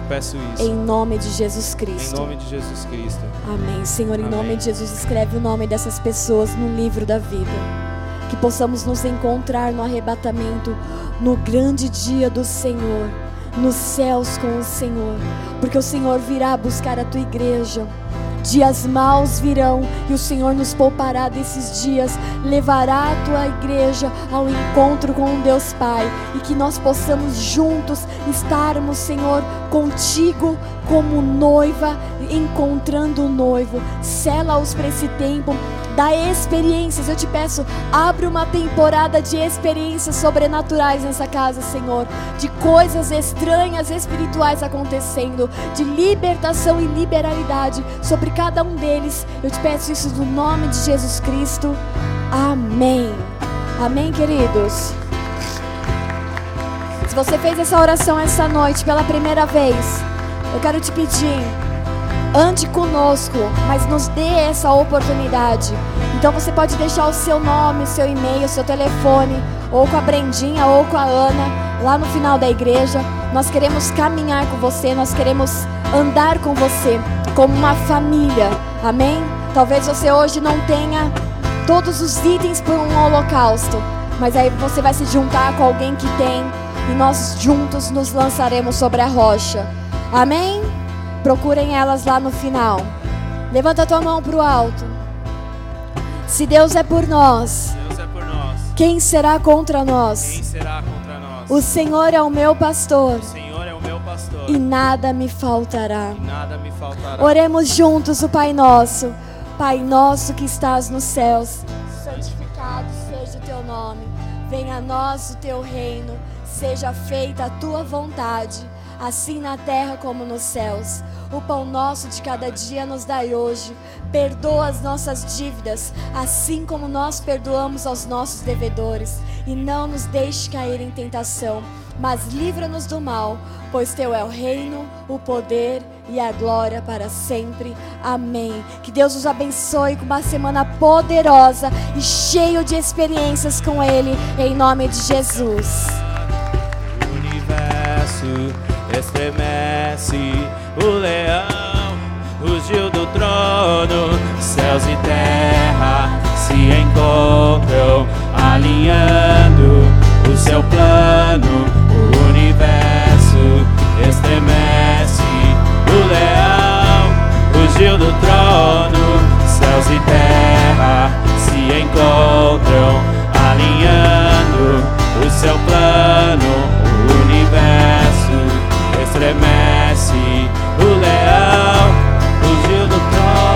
peço isso em nome de Jesus em Cristo. nome de Jesus Cristo. Amém. Senhor, em Amém. nome de Jesus, escreve o nome dessas pessoas no livro da vida. Que possamos nos encontrar no arrebatamento, no grande dia do Senhor, nos céus com o Senhor. Porque o Senhor virá buscar a tua igreja. Dias maus virão e o Senhor nos poupará desses dias, levará a tua igreja ao encontro com o Deus Pai e que nós possamos juntos estarmos, Senhor, contigo como noiva, encontrando o noivo. Sela-os para esse tempo, dá experiências. Eu te peço, abre uma temporada de experiências sobrenaturais nessa casa, Senhor, de coisas estranhas espirituais acontecendo, de libertação e liberalidade sobre cada um deles. Eu te peço isso no nome de Jesus Cristo. Amém. Amém, queridos. Se você fez essa oração essa noite pela primeira vez, eu quero te pedir, ande conosco, mas nos dê essa oportunidade. Então você pode deixar o seu nome, o seu e-mail, o seu telefone, ou com a Brendinha ou com a Ana, lá no final da igreja. Nós queremos caminhar com você, nós queremos andar com você como uma família. Amém? Talvez você hoje não tenha todos os itens para um holocausto, mas aí você vai se juntar com alguém que tem e nós juntos nos lançaremos sobre a rocha. Amém? Procurem elas lá no final. Levanta a tua mão para o alto. Se Deus é por nós, Deus é por nós. quem será contra nós? Quem será contra nós? O Senhor é o meu pastor é o meu pastor. e nada me faltará. E nada me faltará. Oremos juntos o Pai Nosso. Pai nosso que estás nos céus, santificado seja o teu nome. Venha a nós o teu reino. Seja feita a tua vontade, assim na terra como nos céus. O pão nosso de cada dia nos dai hoje. Perdoa as nossas dívidas, assim como nós perdoamos aos nossos devedores. E não nos deixe cair em tentação, mas livra-nos do mal, pois teu é o reino, o poder e a glória para sempre. Amém. Que Deus os abençoe com uma semana poderosa e cheio de experiências com Ele, em nome de Jesus estremece o leão, rugiu do trono, céus e terra se encontram, alinhando o seu plano, o universo estremece o leão, rugiu do trono, céus e terra se encontram, alinhando o seu plano estremece o leão, fugiu do trono.